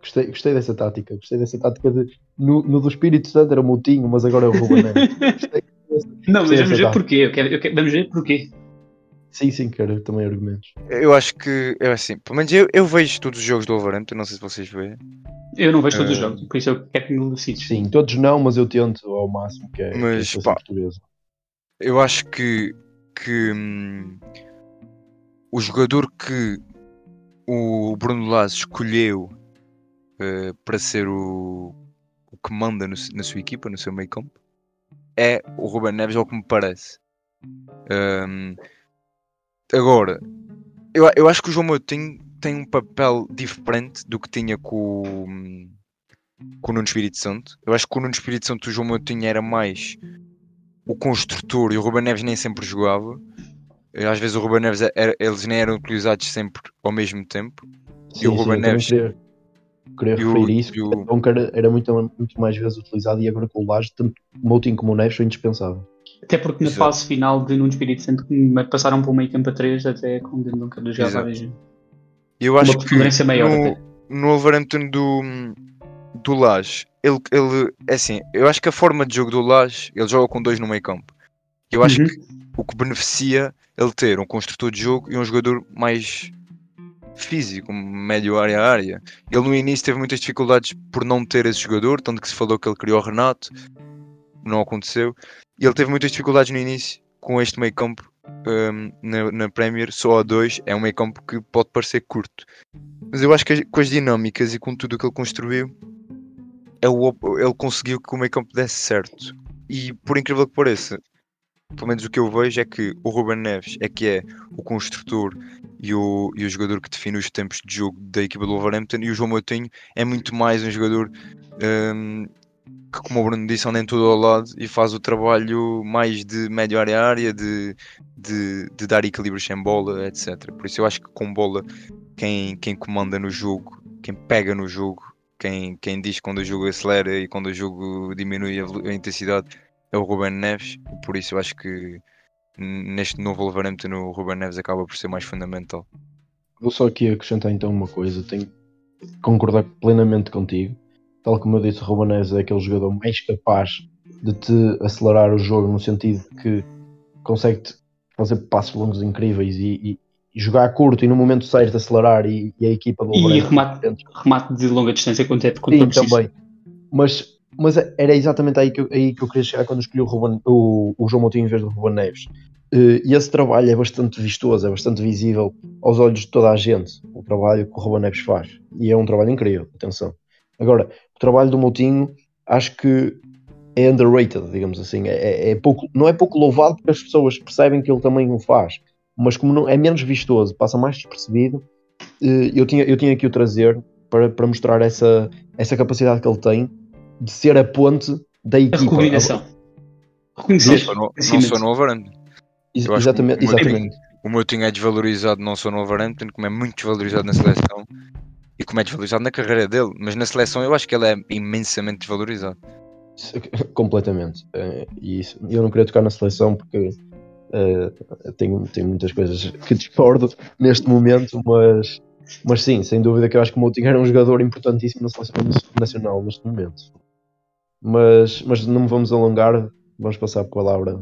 Gostei, gostei dessa tática. Gostei dessa tática de. No, no do Espírito Santo era o Moutinho, mas agora é o Ruben Neves. Gostei, Não, mas vamos ver porquê. Eu quero, eu quero, vamos ver porquê. Sim, sim, quero também argumentos. Eu acho que é assim, pelo menos eu, eu vejo todos os jogos do Wolverhampton, não sei se vocês veem. Eu não vejo todos uh... os eh, jogos, por isso eu quero que me decides. Sim, todos não, mas eu tento ao máximo que é, mas, que é pá, Eu acho que, que hum, o jogador que o Bruno Lage escolheu uh, para ser o, o que manda no, na sua equipa, no seu meio campo, é o Ruben Neves, ao que me parece. Um, Agora, eu, eu acho que o João Moutinho tem um papel diferente do que tinha com, com o Nuno Espírito Santo. Eu acho que o Nuno Espírito Santo o João Moutinho era mais o construtor e o Ruben Neves nem sempre jogava. Às vezes o Ruben Neves era, eles nem eram utilizados sempre ao mesmo tempo. Sim, e o Ruben Neves. Queria, queria referir o, isso, o... era muito, muito mais vezes utilizado e agora com o Laje, tanto o Moutinho como o Neves são indispensáveis. Até porque na Exato. fase final de Nuno Espírito Santo passaram para o meio campo a 3 até com o Duncan já várias. Eu acho que maior no, no Wolverhampton do, do Lage, ele, ele, é assim, eu acho que a forma de jogo do Lage, ele joga com dois no meio campo. Eu acho Uhum. que o que beneficia ele ter um construtor de jogo e um jogador mais físico, médio área a área. Ele no início teve muitas dificuldades por não ter esse jogador, tanto que se falou que ele criou o Renato, não aconteceu. E ele teve muitas dificuldades no início com este meio campo hum, na, na Premier, só a dois. É um meio campo que pode parecer curto, mas eu acho que com as dinâmicas e com tudo o que ele construiu, é ele conseguiu que o meio campo desse certo. E por incrível que pareça, pelo menos o que eu vejo é que o Ruben Neves é que é o construtor e o, e o jogador que define os tempos de jogo da equipa do Wolverhampton e o João Moutinho é muito mais um jogador hum, que, como o Bruno disse, anda em todo ao lado e faz o trabalho mais de médio área área, de, de, de dar equilíbrio sem bola, etc. Por isso eu acho que com bola, quem, quem comanda no jogo, quem pega no jogo, quem, quem diz quando o jogo acelera e quando o jogo diminui a, a intensidade é o Ruben Neves. Por isso eu acho que neste novo Wolverhampton o Ruben Neves acaba por ser mais fundamental. Vou só aqui acrescentar então uma coisa, tenho que concordar plenamente contigo. Tal como eu disse, o Ruben Neves é aquele jogador mais capaz de te acelerar o jogo no sentido que consegue fazer passos longos incríveis e, e- e jogar curto e no momento certo acelerar e, e a equipa do E remate, dentro. remate de longa distância quando é quando Sim, preciso. também. Mas, mas era exatamente aí que, eu, aí que eu queria chegar quando escolhi o, Ruben, o, o João Moutinho em vez do Ruben Neves. Eh, E esse trabalho é bastante vistoso, é bastante visível aos olhos de toda a gente, o trabalho que o Ruben Neves faz. E é um trabalho incrível, atenção. Agora, o trabalho do Moutinho acho que é underrated, digamos assim. É, é- é pouco, não é pouco louvado porque as pessoas percebem que ele também o faz, mas como não, é menos vistoso, passa mais despercebido, eh, eu tinha, eu tinha que o trazer para, para mostrar essa, essa capacidade que ele tem de ser a ponte da A equipa. recomendação. Não Reconhecer. só no, acima não de só no exatamente, o Moutinho- exatamente. O Moutinho é desvalorizado não só no Wolverhampton, como é muito desvalorizado na seleção e como é desvalorizado na carreira dele. Mas na seleção eu acho que ele é imensamente desvalorizado. Completamente. Eh, e isso, eu não queria tocar na seleção porque eh, tenho, tenho muitas coisas que discordo neste momento, mas, mas sim, sem dúvida que eu acho que o Moutinho era um jogador importantíssimo na seleção nacional neste momento. Mas, mas não me vamos alongar, vamos passar a palavra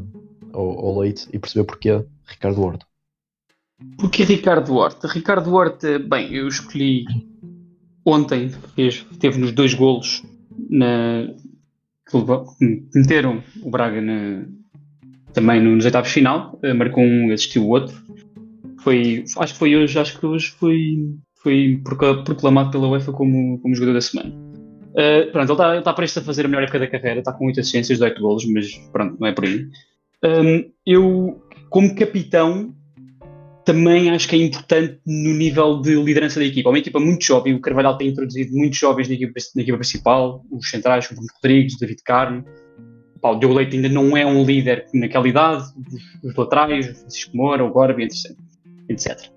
ao, ao Leite e perceber porquê Ricardo Horta. Porque Ricardo Horta? Ricardo Horta, bem, eu escolhi ontem, fez, teve nos dois golos na, que meteram o Braga na- também nos oitavos final, eh, marcou um, assistiu o outro. Foi, acho que foi hoje, acho que hoje foi, foi procla- proclamado pela UEFA como, como jogador da semana. Eh, pronto, ele está está prestes a fazer a melhor época da carreira, está com 8 assistências, 18 golos, mas pronto, não é por aí. Hum, eu, como capitão, também acho que é importante no nível de liderança da equipa. É uma equipa muito jovem, o Carvalhal tem introduzido muitos jovens na equipa, na equipa principal, os centrais, o Bruno Rodrigues, o David Carmo. Pá, o Diogo Leite ainda não é um líder naquela idade, os, os laterais, o Francisco Moura, o Gorbi, etc. etc.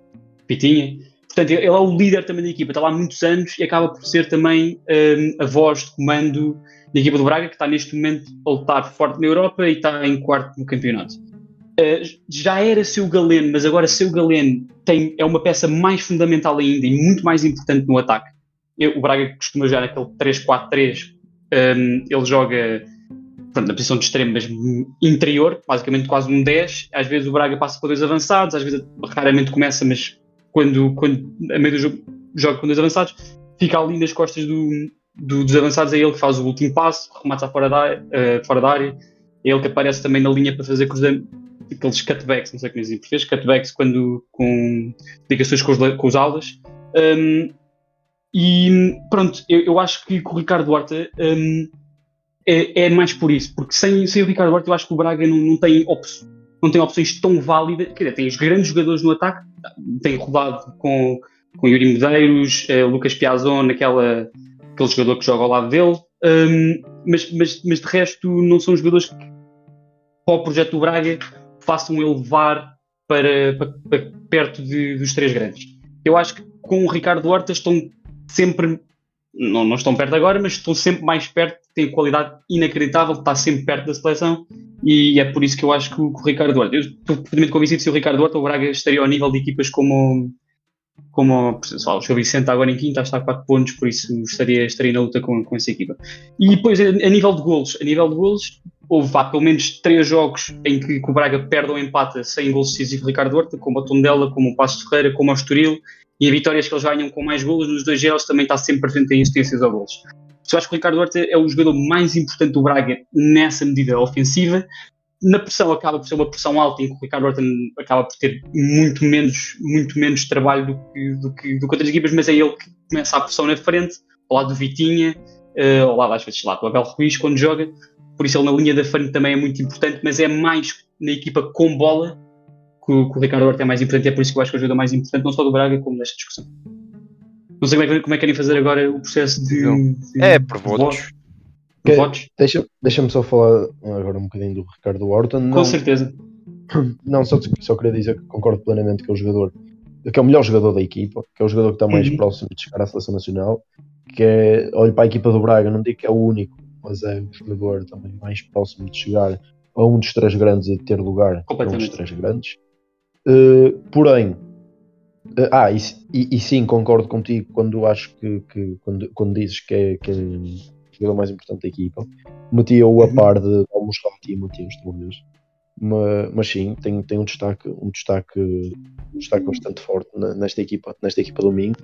Pitinha. Portanto, ele é o líder também da equipa, está lá há muitos anos e acaba por ser também hum, a voz de comando da equipa do Braga, que está neste momento a lutar forte na Europa e está em quarto no campeonato. Uh, já era seu Galeno, mas agora seu Galeno tem, é uma peça mais fundamental ainda e muito mais importante no ataque. Eu- o Braga costuma jogar naquele 3-4-3, um, ele joga pronto, na posição de extremo, mas interior, basicamente quase um 10. Às vezes o Braga passa para dois avançados, às vezes raramente começa, mas quando, quando a meio do jogo joga com dois avançados, fica ali nas costas do, do- dos avançados, é ele que faz o último passo, remata fora da, eh, fora da área, é ele que aparece também na linha para fazer cruzamento, aqueles cutbacks, não sei como dizer em português, cutbacks quando com ligações com os, com os aulas. Um, e pronto, eu, eu acho que o Ricardo Horta um, é, é mais por isso, porque sem, sem o Ricardo Horta eu acho que o Braga não, não, tem, op não tem opções tão válidas, quer dizer, tem os grandes jogadores no ataque, tem rodado com, com Yuri Medeiros, eh, Lucas Piazon, aquela, aquele jogador que joga ao lado dele, um, mas, mas, mas de resto não são jogadores que para o projeto do Braga façam ele levar para, para, para perto de- dos três grandes. Eu acho que com o Ricardo Horta estão sempre, não, não estão perto agora, mas estão sempre mais perto, têm qualidade inacreditável, está sempre perto da seleção e é por isso que eu acho que o, que o Ricardo Horta, eu estou perfeitamente convencido se o Ricardo Horta, o Braga estaria ao nível de equipas como, como pessoal, o Gil Vicente está agora em quinta, está a 4 pontos, por isso estaria, estaria na luta com, com essa equipa. E depois, a, a nível de golos, a nível de golos, houve vá, pelo menos três jogos em que o Braga perde ou empata sem gols decisivos de Ricardo Horta, como a Tondela, como o Passo de Ferreira, como o Estoril, e a vitórias que eles ganham com mais golos nos dois gelos também está sempre presente em assistências a golos. Eu acho que o Ricardo Horta é o jogador mais importante do Braga nessa medida ofensiva. Na pressão acaba por ser uma pressão alta em que o Ricardo Horta acaba por ter muito menos, muito menos trabalho do que, do que, do que outras equipas, mas é ele que começa a pressão na frente, ao lado do Vitinha, uh, ao lado às vezes lá do Abel Ruiz quando joga, por isso ele na linha da frente também é muito importante, mas é mais na equipa com bola que o, que o Ricardo Horta é mais importante, e é por isso que eu acho que é o jogador mais importante, não só do Braga, como nesta discussão. Não sei como é, como é que querem fazer agora o processo de. de é, por votos. Por votos. Deixa-me deixa só falar agora um bocadinho do Ricardo Horta. Não, Com certeza. Não, só, só queria dizer que concordo plenamente que é o jogador, que é o melhor jogador da equipa, que é o jogador que está mais uhum. próximo de chegar à seleção nacional, que é, olho para a equipa do Braga, não digo que é o único, mas é o jogador também mais próximo de chegar a um dos três grandes e de ter lugar a um dos três grandes. Uh, porém, Uh, ah, e, e, e, sim, concordo contigo quando acho que, que quando, quando dizes que é, que é o jogador mais importante da equipa. Metia-o a uhum. par de Almusrati e Matias Torres. Mas, mas sim, tem, tem um destaque, um destaque, um destaque bastante forte nesta equipa, nesta equipa do Minho.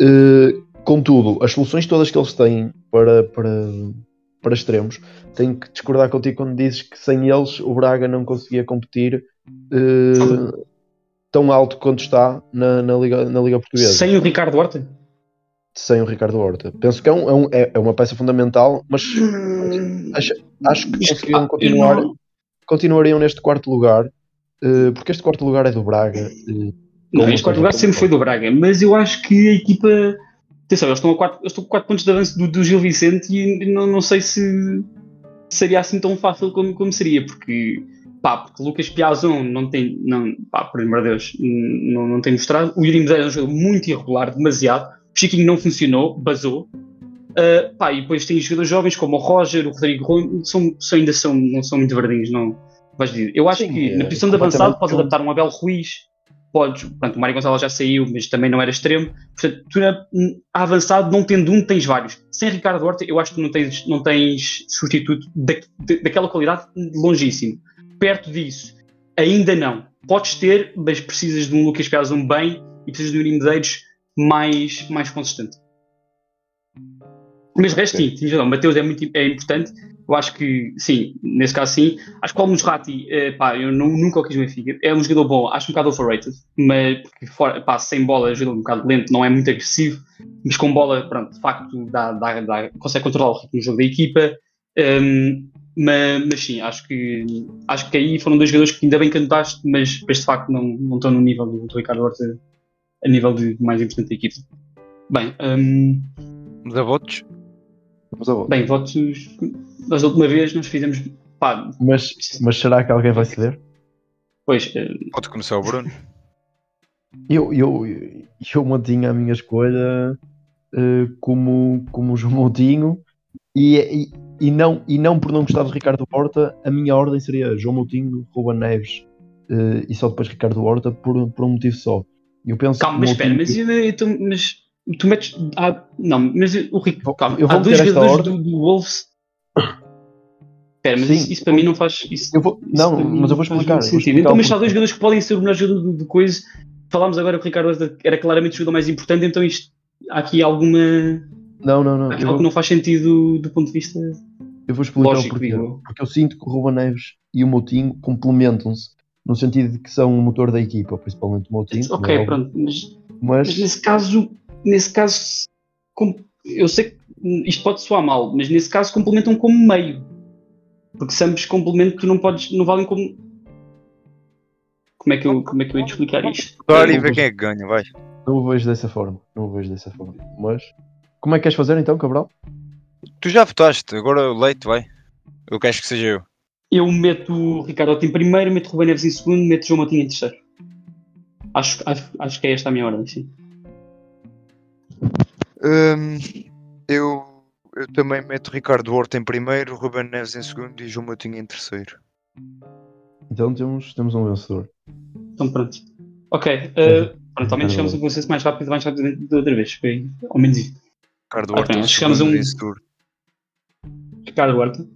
Uh, contudo, as soluções todas que eles têm para, para, para extremos, tenho que discordar contigo quando dizes que sem eles o Braga não conseguia competir. Uh, tão alto quanto está na, na, Liga, na Liga Portuguesa. Sem o Ricardo Horta? Sem o Ricardo Horta. Penso que é, um, é, um, é, é uma peça fundamental, mas hum, acho, acho, que conseguiriam continuar, não... continuariam neste quarto lugar, uh, porque este quarto lugar é do Braga. Uh, não, este quarto lugar sempre foi do Braga, mas eu acho que a equipa. Atenção, eles estão a 4, estão a quatro pontos de avanço do, do Gil Vicente e não, não sei se seria assim tão fácil como, como seria, porque pá, porque Lucas Piazon não tem, não, pá, por amor de Deus, não, não tem mostrado. O Yuri Medeiros é um jogador muito irregular, demasiado. O Chiquinho não funcionou, basou. Uh, pá, e depois tem jogadores jovens como o Roger, o Rodrigo Rui, são, são, ainda são, não são muito verdinhos, não vais dizer. Eu acho Sim, que é, na posição de avançado podes adaptar um Abel Ruiz, podes, portanto, o Mário Gonçalves já saiu, mas também não era extremo. Portanto, tu a, a avançado, não tendo um, tens vários. Sem Ricardo Horta, eu acho que não tens, não tens substituto da, daquela qualidade longíssimo perto disso. Ainda não. Podes ter, mas precisas de um Lucas Piazon bem e precisas de um Medeiros mais, mais consistente. Mas resto sim, o Mateus é muito é importante. Eu acho que, sim, nesse caso sim. Acho que o Almusrati, eh, pá, eu não, nunca o quis no Benfica. É um jogador bom, acho um bocado overrated, mas porque fora, pá, sem bola, ajuda um bocado lento, não é muito agressivo, mas com bola, pronto, de facto, dá, dá, dá, consegue controlar o ritmo do jogo da equipa. Um, mas, mas, sim, acho que, acho que aí foram dois jogadores que ainda bem cantaste, mas, mas de facto não, não estão no nível do, do Ricardo Horta a nível de mais importante da equipe. Bem, um... vamos a votos? Vamos a votos. Bem, votos. Da última vez nós fizemos. Pá, mas, mas será que alguém vai ceder? Pois. Uh... Pode começar o Bruno. Eu, eu, eu mantinha a minha escolha uh, como, como o João Moutinho e, e e não, e não por não gostar de Ricardo Horta, a minha ordem seria João Moutinho, Ruben Neves uh, e só depois Ricardo Horta por, por um motivo só. Eu penso calma, mas espera, mas, então, mas tu metes. Ah, não, mas o Rico, calma, eu vou há dois jogadores do, do Wolves. Espera, mas isso, isso, para mim não faz. Isso, eu vou, não, mas eu vou explicar. Vou explicar então, mas há dois jogadores que podem ser o melhor jogador de coisa. Falámos agora que o Ricardo era claramente o jogador mais importante, então isto, há aqui alguma. Não, não, não. Há algo que não faz sentido do ponto de vista. Eu vou explicar Lógico, o porquê. Porque eu sinto que o Ruben Neves e o Moutinho complementam-se no sentido de que são o motor da equipa, principalmente o Moutinho. Ok, é pronto, mas, mas... mas, nesse caso, nesse caso, eu sei que isto pode soar mal, mas nesse caso complementam como meio. Porque se ambos complementam, tu não podes, não valem como. Como é que eu, como é que eu ia te explicar isto? Agora e ver quem é que ganha, vai. Não o vejo dessa forma, não o vejo dessa forma. Mas como é que queres fazer então, Cabral? Tu já votaste, agora o Leite vai. Eu quero que seja eu. Eu meto o Ricardo em primeiro, meto o Rubem Neves em segundo, meto o João Matinho em terceiro. Acho, acho, acho que é esta a minha ordem, sim. Hum, eu, eu também meto Ricardo Horta em primeiro, Ruben Neves em segundo e João Matinho em terceiro. Então temos, temos um vencedor. Então pronto. Ok. Uh, Pronto, ao menos chegamos a um consenso mais rápido, mais rápido da outra vez. Foi ao menos isso. Ricardo Horta, chegamos a um- Tour. Ricardo Horta.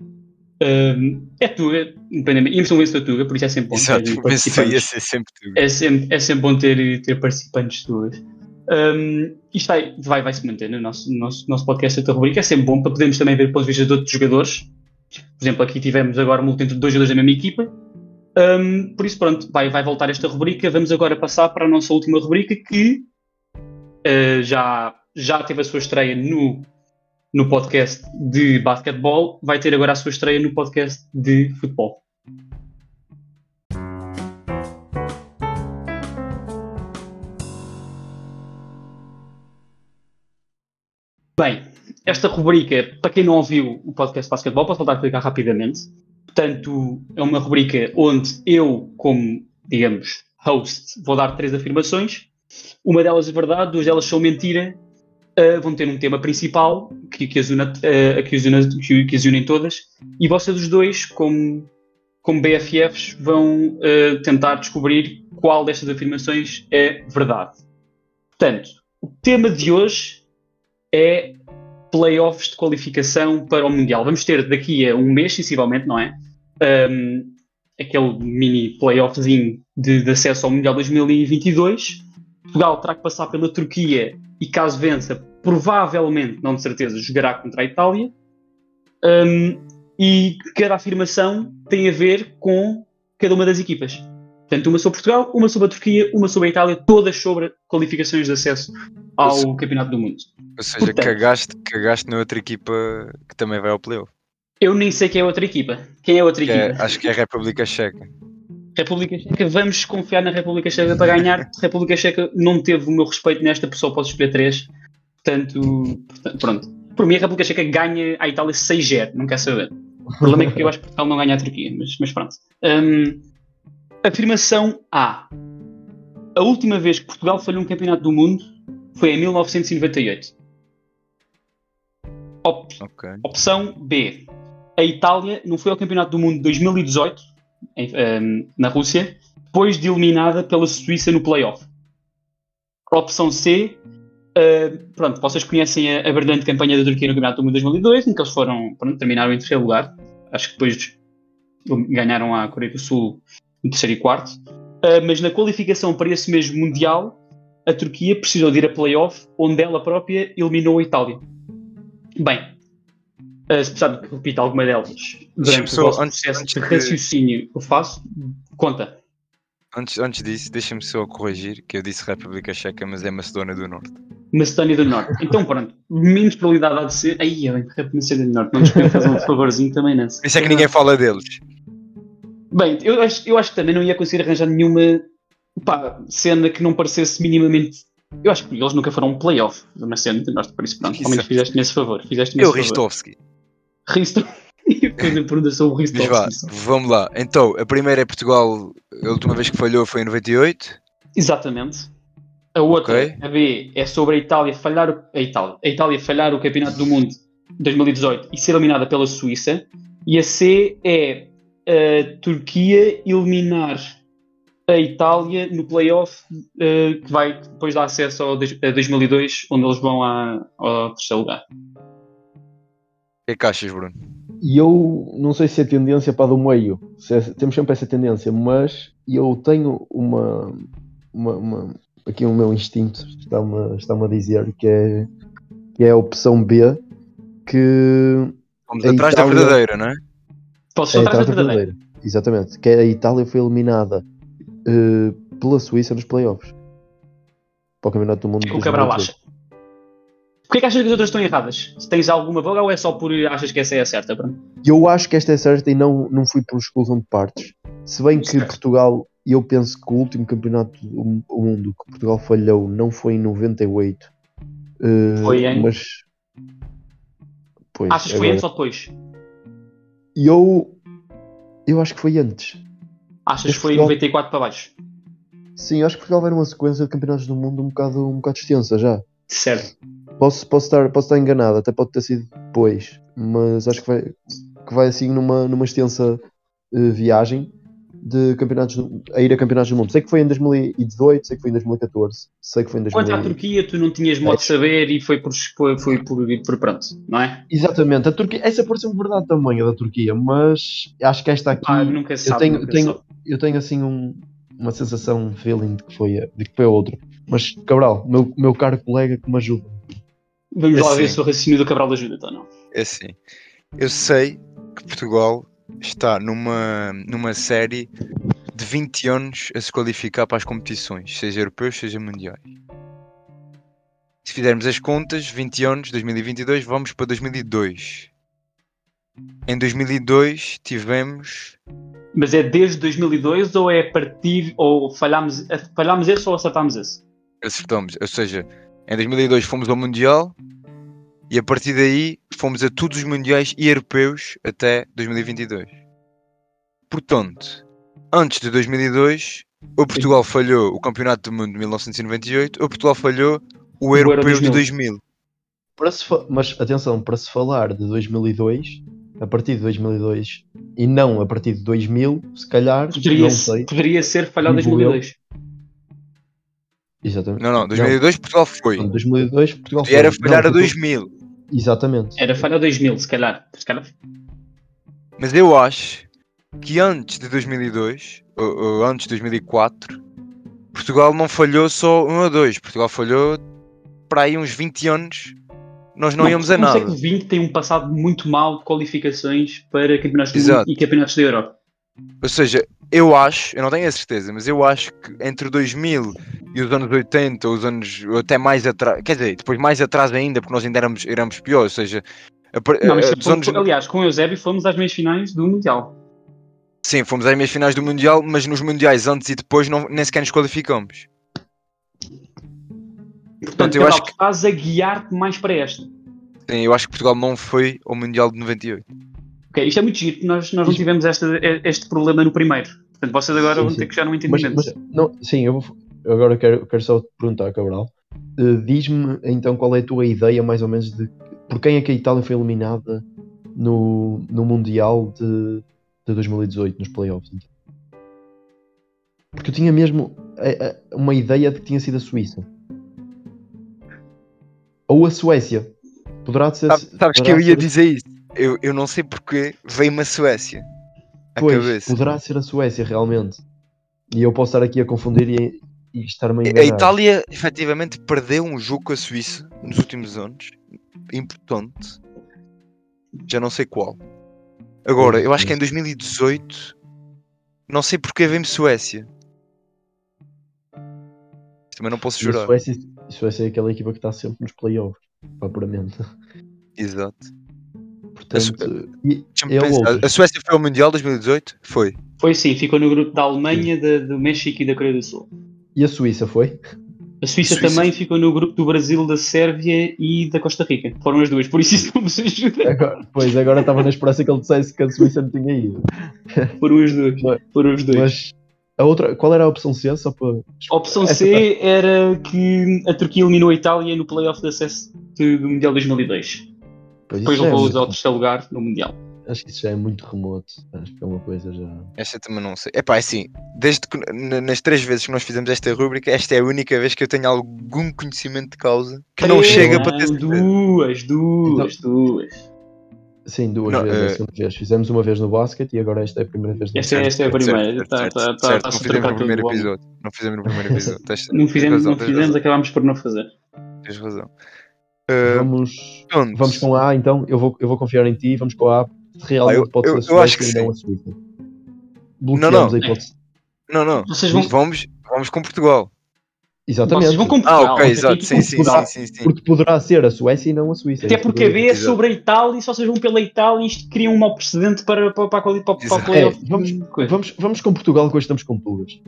Hum, é Tuga, independente. Íamos um da Tuga, por isso é sempre bom Exato, ter ia participantes. ser sempre. É sempre, é sempre bom ter, ter participantes Tugas. Hum, isto vai, vai, vai se manter no nosso, no nosso, nosso podcast, esta rubrica. É sempre bom para podermos também ver pontos de vista de outros jogadores. Por exemplo, aqui tivemos agora um entre dois jogadores da mesma equipa. Hum, por isso, pronto, vai, vai voltar esta rubrica. Vamos agora passar para a nossa última rubrica que eh, já, já teve a sua estreia no, no podcast de basquetebol, vai ter agora a sua estreia no podcast de futebol. Bem, esta rubrica, para quem não ouviu o podcast basquetebol, posso voltar a explicar rapidamente. Portanto, é uma rubrica onde eu, como, digamos, host, vou dar três afirmações. Uma delas é verdade, duas delas são mentira. Uh, vão ter um tema principal que, que, as, una, uh, que, as, que as unem todas. E vocês os dois, como, como BFFs, vão uh, tentar descobrir qual destas afirmações é verdade. Portanto, o tema de hoje é playoffs de qualificação para o Mundial. Vamos ter daqui a um mês, sensivelmente, não é? Um, aquele mini playoffzinho de, de acesso ao Mundial 2022. Portugal terá que passar pela Turquia e, caso vença, provavelmente, não de certeza, jogará contra a Itália. Um, e cada afirmação tem a ver com cada uma das equipas. Portanto, uma sobre Portugal, uma sobre a Turquia, uma sobre a Itália, todas sobre qualificações de acesso ao Ou Campeonato do Mundo. Ou seja, Portanto- cagaste, cagaste na outra equipa que também vai ao playoff. Eu nem sei quem é a outra equipa. Quem é a outra Que é- equipa? acho que é a República Checa. República Checa, vamos confiar na República Checa para ganhar. República Checa não teve o meu respeito nesta, pessoa posso escolher três. Portanto, pronto. Por mim, a República Checa ganha a Itália 6-0, não quer saber. O problema é que eu acho que Portugal não ganha a Turquia, mas, mas pronto. Hum, afirmação A. A última vez que Portugal falhou um campeonato do mundo foi em 1998. Op- Ok. Opção B. A Itália não foi ao Campeonato do Mundo de 2018, em- ehm, na Rússia, depois de eliminada pela Suíça no playoff. Opção C. eh, pronto, vocês conhecem a, a brilhante campanha da Turquia no Campeonato do Mundo de 2002, em que eles foram, pronto, terminaram em terceiro lugar. Acho que depois ganharam a Coreia do Sul no terceiro e quarto. Eh, mas na qualificação para esse mesmo Mundial, a Turquia precisou de ir a playoff, onde ela própria eliminou a Itália. Bem, uh, se precisar de repetir alguma delas durante o só, vosso antes- processo antes de de- raciocínio que eu faço, conta. Antes, antes disso, deixa-me só corrigir que eu disse República Checa, mas é Macedónia do Norte. Macedónia do Norte. Então, pronto, menos probabilidade há de ser. Aí, interrompo Macedónia do Norte. Não nos podemos fazer um favorzinho também, não. Por isso é que ninguém fala deles. Bem, eu acho, eu acho que também não ia conseguir arranjar nenhuma pá, cena que não parecesse minimamente. Eu acho que eles nunca foram um playoff de Macedónia do Norte, por isso, pronto, ao menos fizeste-me esse favor. Fizeste-me Eu. Ristovski. Risto. Depois a pergunta sobre o Mas vá, Ristovski. vamos lá. Então, a primeira é Portugal, a última vez que falhou foi em 98. Exatamente. A outra, Ok. a B, é sobre a Itália falhar a Itália, a Itália falhar o Campeonato do Mundo de 2018 e ser eliminada pela Suíça. E a C é a Turquia eliminar a Itália no playoff eh, que vai depois dar acesso ao dois- a 2002, onde eles vão à- ao terceiro lugar. O que é que achas, Bruno? E eu não sei se é tendência para do meio, se é- temos sempre essa tendência, mas eu tenho uma, uma, uma- aqui o meu instinto está-me está a dizer que é, que é a opção B, que Vamos atrás Itália- da verdadeira, não é? Posso é só atrás da verdadeira? verdadeira. Exatamente, que a Itália foi eliminada eh, pela Suíça nos playoffs para o Campeonato do Mundo. O é Cabral 2018. acha? Porquê que achas que as outras estão erradas? Se tens alguma voga ou é só por achas que essa é a certa? Bruno? Eu acho que esta é certa e não, não fui por exclusão de partes. Se bem que Certo. Portugal, eu penso que o último campeonato do do mundo que Portugal falhou não foi em 98. eh, Foi em- Mas. Pois, Achas que foi antes ou depois? Eu. Eu acho que foi antes. Achas que foi Portugal- 94 para baixo? Sim, acho que Portugal vai numa sequência de campeonatos do mundo um bocado, um bocado extensa já. Certo. Posso, posso, estar, posso estar enganado, até pode ter sido depois, mas acho que vai, que vai assim numa, numa extensa eh, viagem. De campeonatos, a ir a campeonatos do mundo. Sei que foi em 2018, sei que foi em 2014, sei que foi em Quanto à 2018. Turquia, tu não tinhas modo de saber e foi por, foi, foi por, por pronto, não é? Exatamente, a Turquia, essa uma verdade também, a da Turquia, mas acho que esta aqui, Ah, nunca se eu sabe. tenho, tenho, eu tenho assim um- uma sensação, um feeling de que foi, a- de que foi a outra. Mas, Cabral, meu, meu caro colega que me ajuda. Vamos lá Assim. ver se o raciocínio do Cabral ajuda ou não. É assim. Eu sei que Portugal está numa, numa série de 20 anos a se qualificar para as competições, seja europeus, seja mundiais. Se fizermos as contas, 20 anos, 2022, vamos para 2002. Em 2002 tivemos. Mas é desde 2002 ou é a partir, ou falhámos, falhámos esse ou acertámos esse? Acertamos, ou seja, em 2002 fomos ao Mundial e a partir daí fomos a todos os Mundiais e europeus até 2022. Portanto, antes de 2002, ou Portugal falhou o Campeonato do Mundo de 1998, ou Portugal falhou o Euro Europeu de 2000. 2000. Para se mas atenção, para se falar de 2002, a partir de 2002 e não a partir de 2000, se calhar, Poderia, não sei. poderia ser falhado Digo 2002. Exatamente. Não, não, 2002 Portugal foi. Não, 2002 Portugal E era foi. falhar Não, a Portugal- 2000. Exatamente. Era falhado 2000, se calhar. Se calhar. Mas eu acho que antes de 2002, ou, ou antes de 2004, Portugal não falhou só 1 ou 2. Portugal falhou para aí uns 20 anos. Nós não, íamos a nada. século XX tem um passado muito mau de qualificações para campeonatos do mundo Exato. e campeonatos da Europa. Ou seja, eu acho, eu não tenho a certeza, mas eu acho que entre 2000 e os anos 80, os anos ou até mais atrás, quer dizer, depois mais atrás ainda, porque nós ainda éramos, éramos piores, ou seja, a par- Não, eh, anos, aliás, com o Eusébio fomos às meias finais do Mundial. sim, fomos às meias finais do Mundial, mas nos Mundiais antes e depois não, nem sequer nos qualificamos. Portanto, eu Cabral, acho tu estás a guiar-te mais para esta. Sim, eu acho que Portugal não foi ao Mundial de 98. Ok, isto é muito giro, nós, nós não tivemos esta, este problema no primeiro. Portanto, vocês agora Sim, vão sim. ter que já não entendimento. mas não, sim, eu vou, agora quero, quero só te perguntar, Cabral. Eh, Diz-me então qual é a tua ideia, mais ou menos, de por quem é que a Itália foi eliminada no, no Mundial de, de 2018, nos playoffs. então. Porque eu tinha mesmo uma ideia de que tinha sido a Suíça. Ou a Suécia. Poderá ser. Sabe- sabes que poderá eu ia ser- dizer isso? Eu, eu não sei porque veio-me a Suécia à Pois, cabeça. poderá ser a Suécia, realmente. E eu posso estar aqui a confundir e, e estar-me a A. Itália efetivamente perdeu um jogo com a Suíça nos últimos anos. Importante. Já não sei qual. Agora, eu acho que em 2018 não sei porque veio-me Suécia. Também não posso jurar. Suécia, Suécia é aquela equipa que está sempre nos playoffs, propriamente. Exato. Portanto, Deixa-me é pensar. A Suécia foi ao Mundial 2018? Foi. Foi sim, ficou no grupo da Alemanha, da- do México e da Coreia do Sul. E a Suíça foi? A Suíça, Suíça. também ficou no grupo do Brasil, da Sérvia e da Costa Rica. Foram as duas, por isso isso não me ajuda. Agora, pois, agora estava na esperança que ele dissesse que a Suíça não tinha ido. Foram as duas. Mas- Foram as duas. Mas a outra, qual era a opção C? Só para. A opção Essa C era que a Turquia eliminou a Itália no playoff de acesso de- do Mundial 2002. Pois, Depois já é muito- ao terceiro lugar no Mundial. Acho que isso já é muito remoto. Acho que é uma coisa já. Esta também não sei. Epá, é assim, desde que nas três vezes que nós fizemos esta rúbrica, esta é a única vez que eu tenho algum conhecimento de causa que não Três, chega para ter. Duas, duas, duas. Sim, duas Não, vezes. a segunda vez. Fizemos uma vez no basquete e agora esta é a primeira vez no Esta é, esta é a primeira. Não a fizemos no primeiro episódio. Não fizemos no primeiro episódio. Não fizemos, razão, não fizemos acabámos por não fazer. tens razão. Uh, Vamos, pronto. vamos com a A então. Eu vou, eu vou confiar em ti. Vamos com a. Realmente Ah, eu- pode eu- ser a eu acho Suécia que e não sim. a Suíça. Não, Bloqueamos não. a hipótese. Não, não. Vocês vão, Vamos, vamos com Portugal. Exatamente. vocês vão com Ah, Portugal. ok, tem exato. Sim, sim, sim, sim, sim. Porque poderá ser a Suécia e não a Suíça. Até É porque a eu B é sobre a Itália e se vocês vão pela Itália isto cria um mau precedente para, para, para, para, para playoff. É, vamos- Coisa. Vamos, vamos com Portugal, que hoje estamos com todas.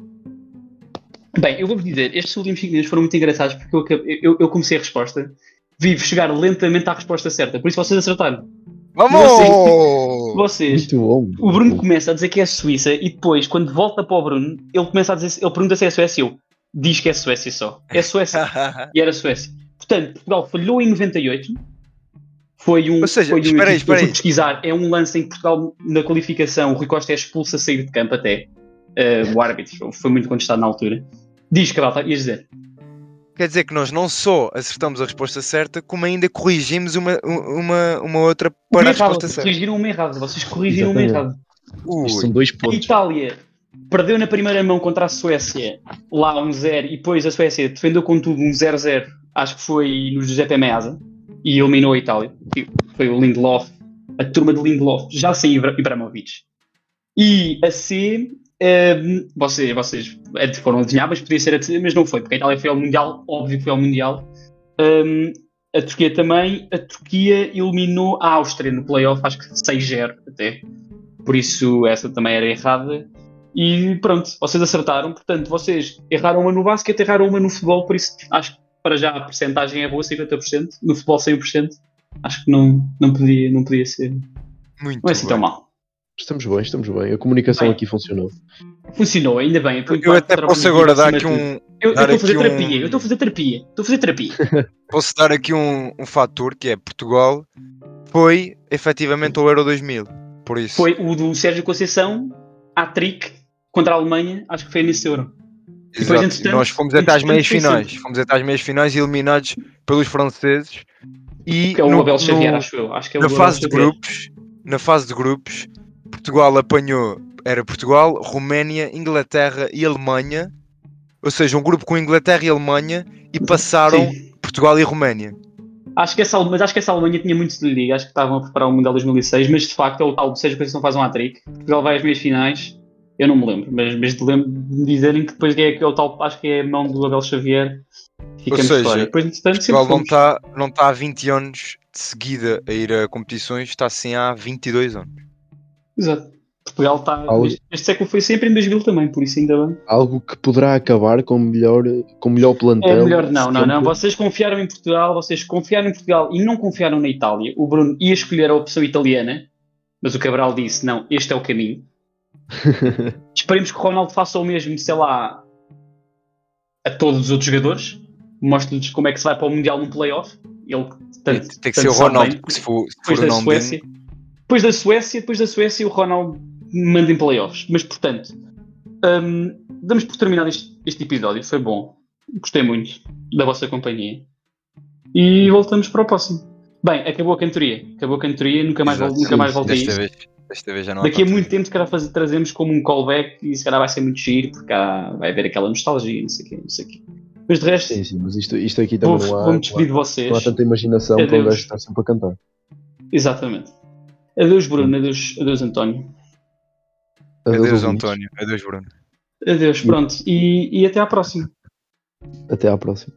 Bem, eu vou-vos dizer, estes últimos 5 minutos foram muito engraçados porque eu, acabei- eu, eu comecei a resposta, vi chegar lentamente à resposta certa, por isso vocês acertaram. Vamos! Vocês, Muito bom. o Bruno começa a dizer que é a Suíça e depois, quando volta para o Bruno, ele começa a dizer, ele pergunta se é a Suécia e eu, diz que é a Suécia só. É a Suécia. e era a Suécia. Portanto, Portugal falhou em 98. Foi um. Ou seja, foi um espera aí, espera aí. pesquisar. É um lance em que Portugal, na qualificação, o Rui Costa é expulso a sair de campo até. Uh, o árbitro foi muito contestado na altura. Diz, Cabral, ias dizer. Quer dizer que nós não só acertamos a resposta certa, como ainda corrigimos uma, uma, uma outra para a resposta certa. Corrigiram uma errada, vocês corrigiram uma errada. São dois pontos. A Itália perdeu na primeira mão contra a Suécia, lá 1-0, e depois a Suécia defendeu com tudo um 0-0, acho que foi no Giuseppe Meazza, e eliminou a Itália. Foi o Lindelof, a turma de Lindelof, já sem Ibrahimovic. E a C, vocês, vocês foram adivinháveis, podia ser a C, mas não foi, porque a Itália foi ao Mundial, óbvio que foi ao Mundial. Um, a Turquia também, a Turquia eliminou a Áustria no playoff, acho que 6-0 até. Por isso essa também era errada. E pronto, vocês acertaram. Portanto, vocês erraram uma no basquete, erraram uma no futebol, por isso acho que para já a porcentagem é boa, 50%. No futebol, 100%. Acho que não, não, podia, não podia ser. Muito não é assim tão mal. Estamos bem, estamos bem. A comunicação bem, aqui funcionou. Funcionou, ainda bem. Eu, eu até posso agora dar aqui um. Eu estou a fazer terapia, um... eu estou a fazer terapia, estou a fazer terapia. posso dar aqui um, um fator que é Portugal foi efetivamente o Euro 2000. Por isso. Foi o do Sérgio Conceição, a trick contra a Alemanha, acho que foi nesse Euro. Exato. Depois, nós fomos até às meias finais. Fomos até às meias finais eliminados pelos franceses. E que é o no, Abel Xavier, no, acho eu. Acho que é o na fase de grupos, na fase de grupos, Portugal apanhou, era Portugal, Roménia, Inglaterra e Alemanha. Ou seja, um grupo com Inglaterra e Alemanha e passaram Sim. Portugal e Roménia. Acho que essa, mas acho que essa Alemanha tinha muito de liga, acho que estavam a preparar o Mundial 2006, mas de facto é o tal, seja que não faz um hat-trick, Portugal vai às meias finais eu não me lembro, mas, mas lembro de dizerem que depois é, é o tal, acho que é a mão do Abel Xavier. Ou seja, depois, Portugal não está não tá há 20 anos de seguida a ir a competições, está assim há 22 anos. Exato. Portugal está. Algo... Este século foi sempre em 2000 também, por isso ainda bem. Algo que poderá acabar com melhor, com melhor plantel. É melhor, não, não, não. Vocês confiaram em Portugal, vocês confiaram em Portugal e não confiaram na Itália. O Bruno ia escolher a opção italiana, mas o Cabral disse: não, este é o caminho. Esperemos que o Ronaldo faça o mesmo, sei lá, a todos os outros jogadores. Mostre-lhes como é que se vai para o Mundial no playoff. Ele tanto, tem, tem que ser o Ronaldo, bem, porque se for, se depois, for da Suécia, depois da Suécia, depois da Suécia, o Ronaldo manda em playoffs. Mas portanto, um, damos por terminado este, este episódio. Foi bom. Gostei muito da vossa companhia. E voltamos para o próximo. Bem, acabou a cantoria. Acabou a cantoria, nunca mais, Exato, nunca mais voltei a isto. Vez. Desta vez já não Daqui a muito tempo, se calhar, fazer, trazemos como um callback e se calhar vai ser muito giro, porque há, vai haver aquela nostalgia, não sei o quê, não sei o quê. Mas de resto. Sim, sim, mas isto, isto aqui também vou, não há. Vou-me despedir de vocês. Não há tanta imaginação para o gajo estar sempre a cantar. Exatamente. Adeus, Bruno. Adeus, adeus António. Adeus, adeus António. Adeus, Bruno. Adeus, pronto. E, e até à próxima. Até à próxima.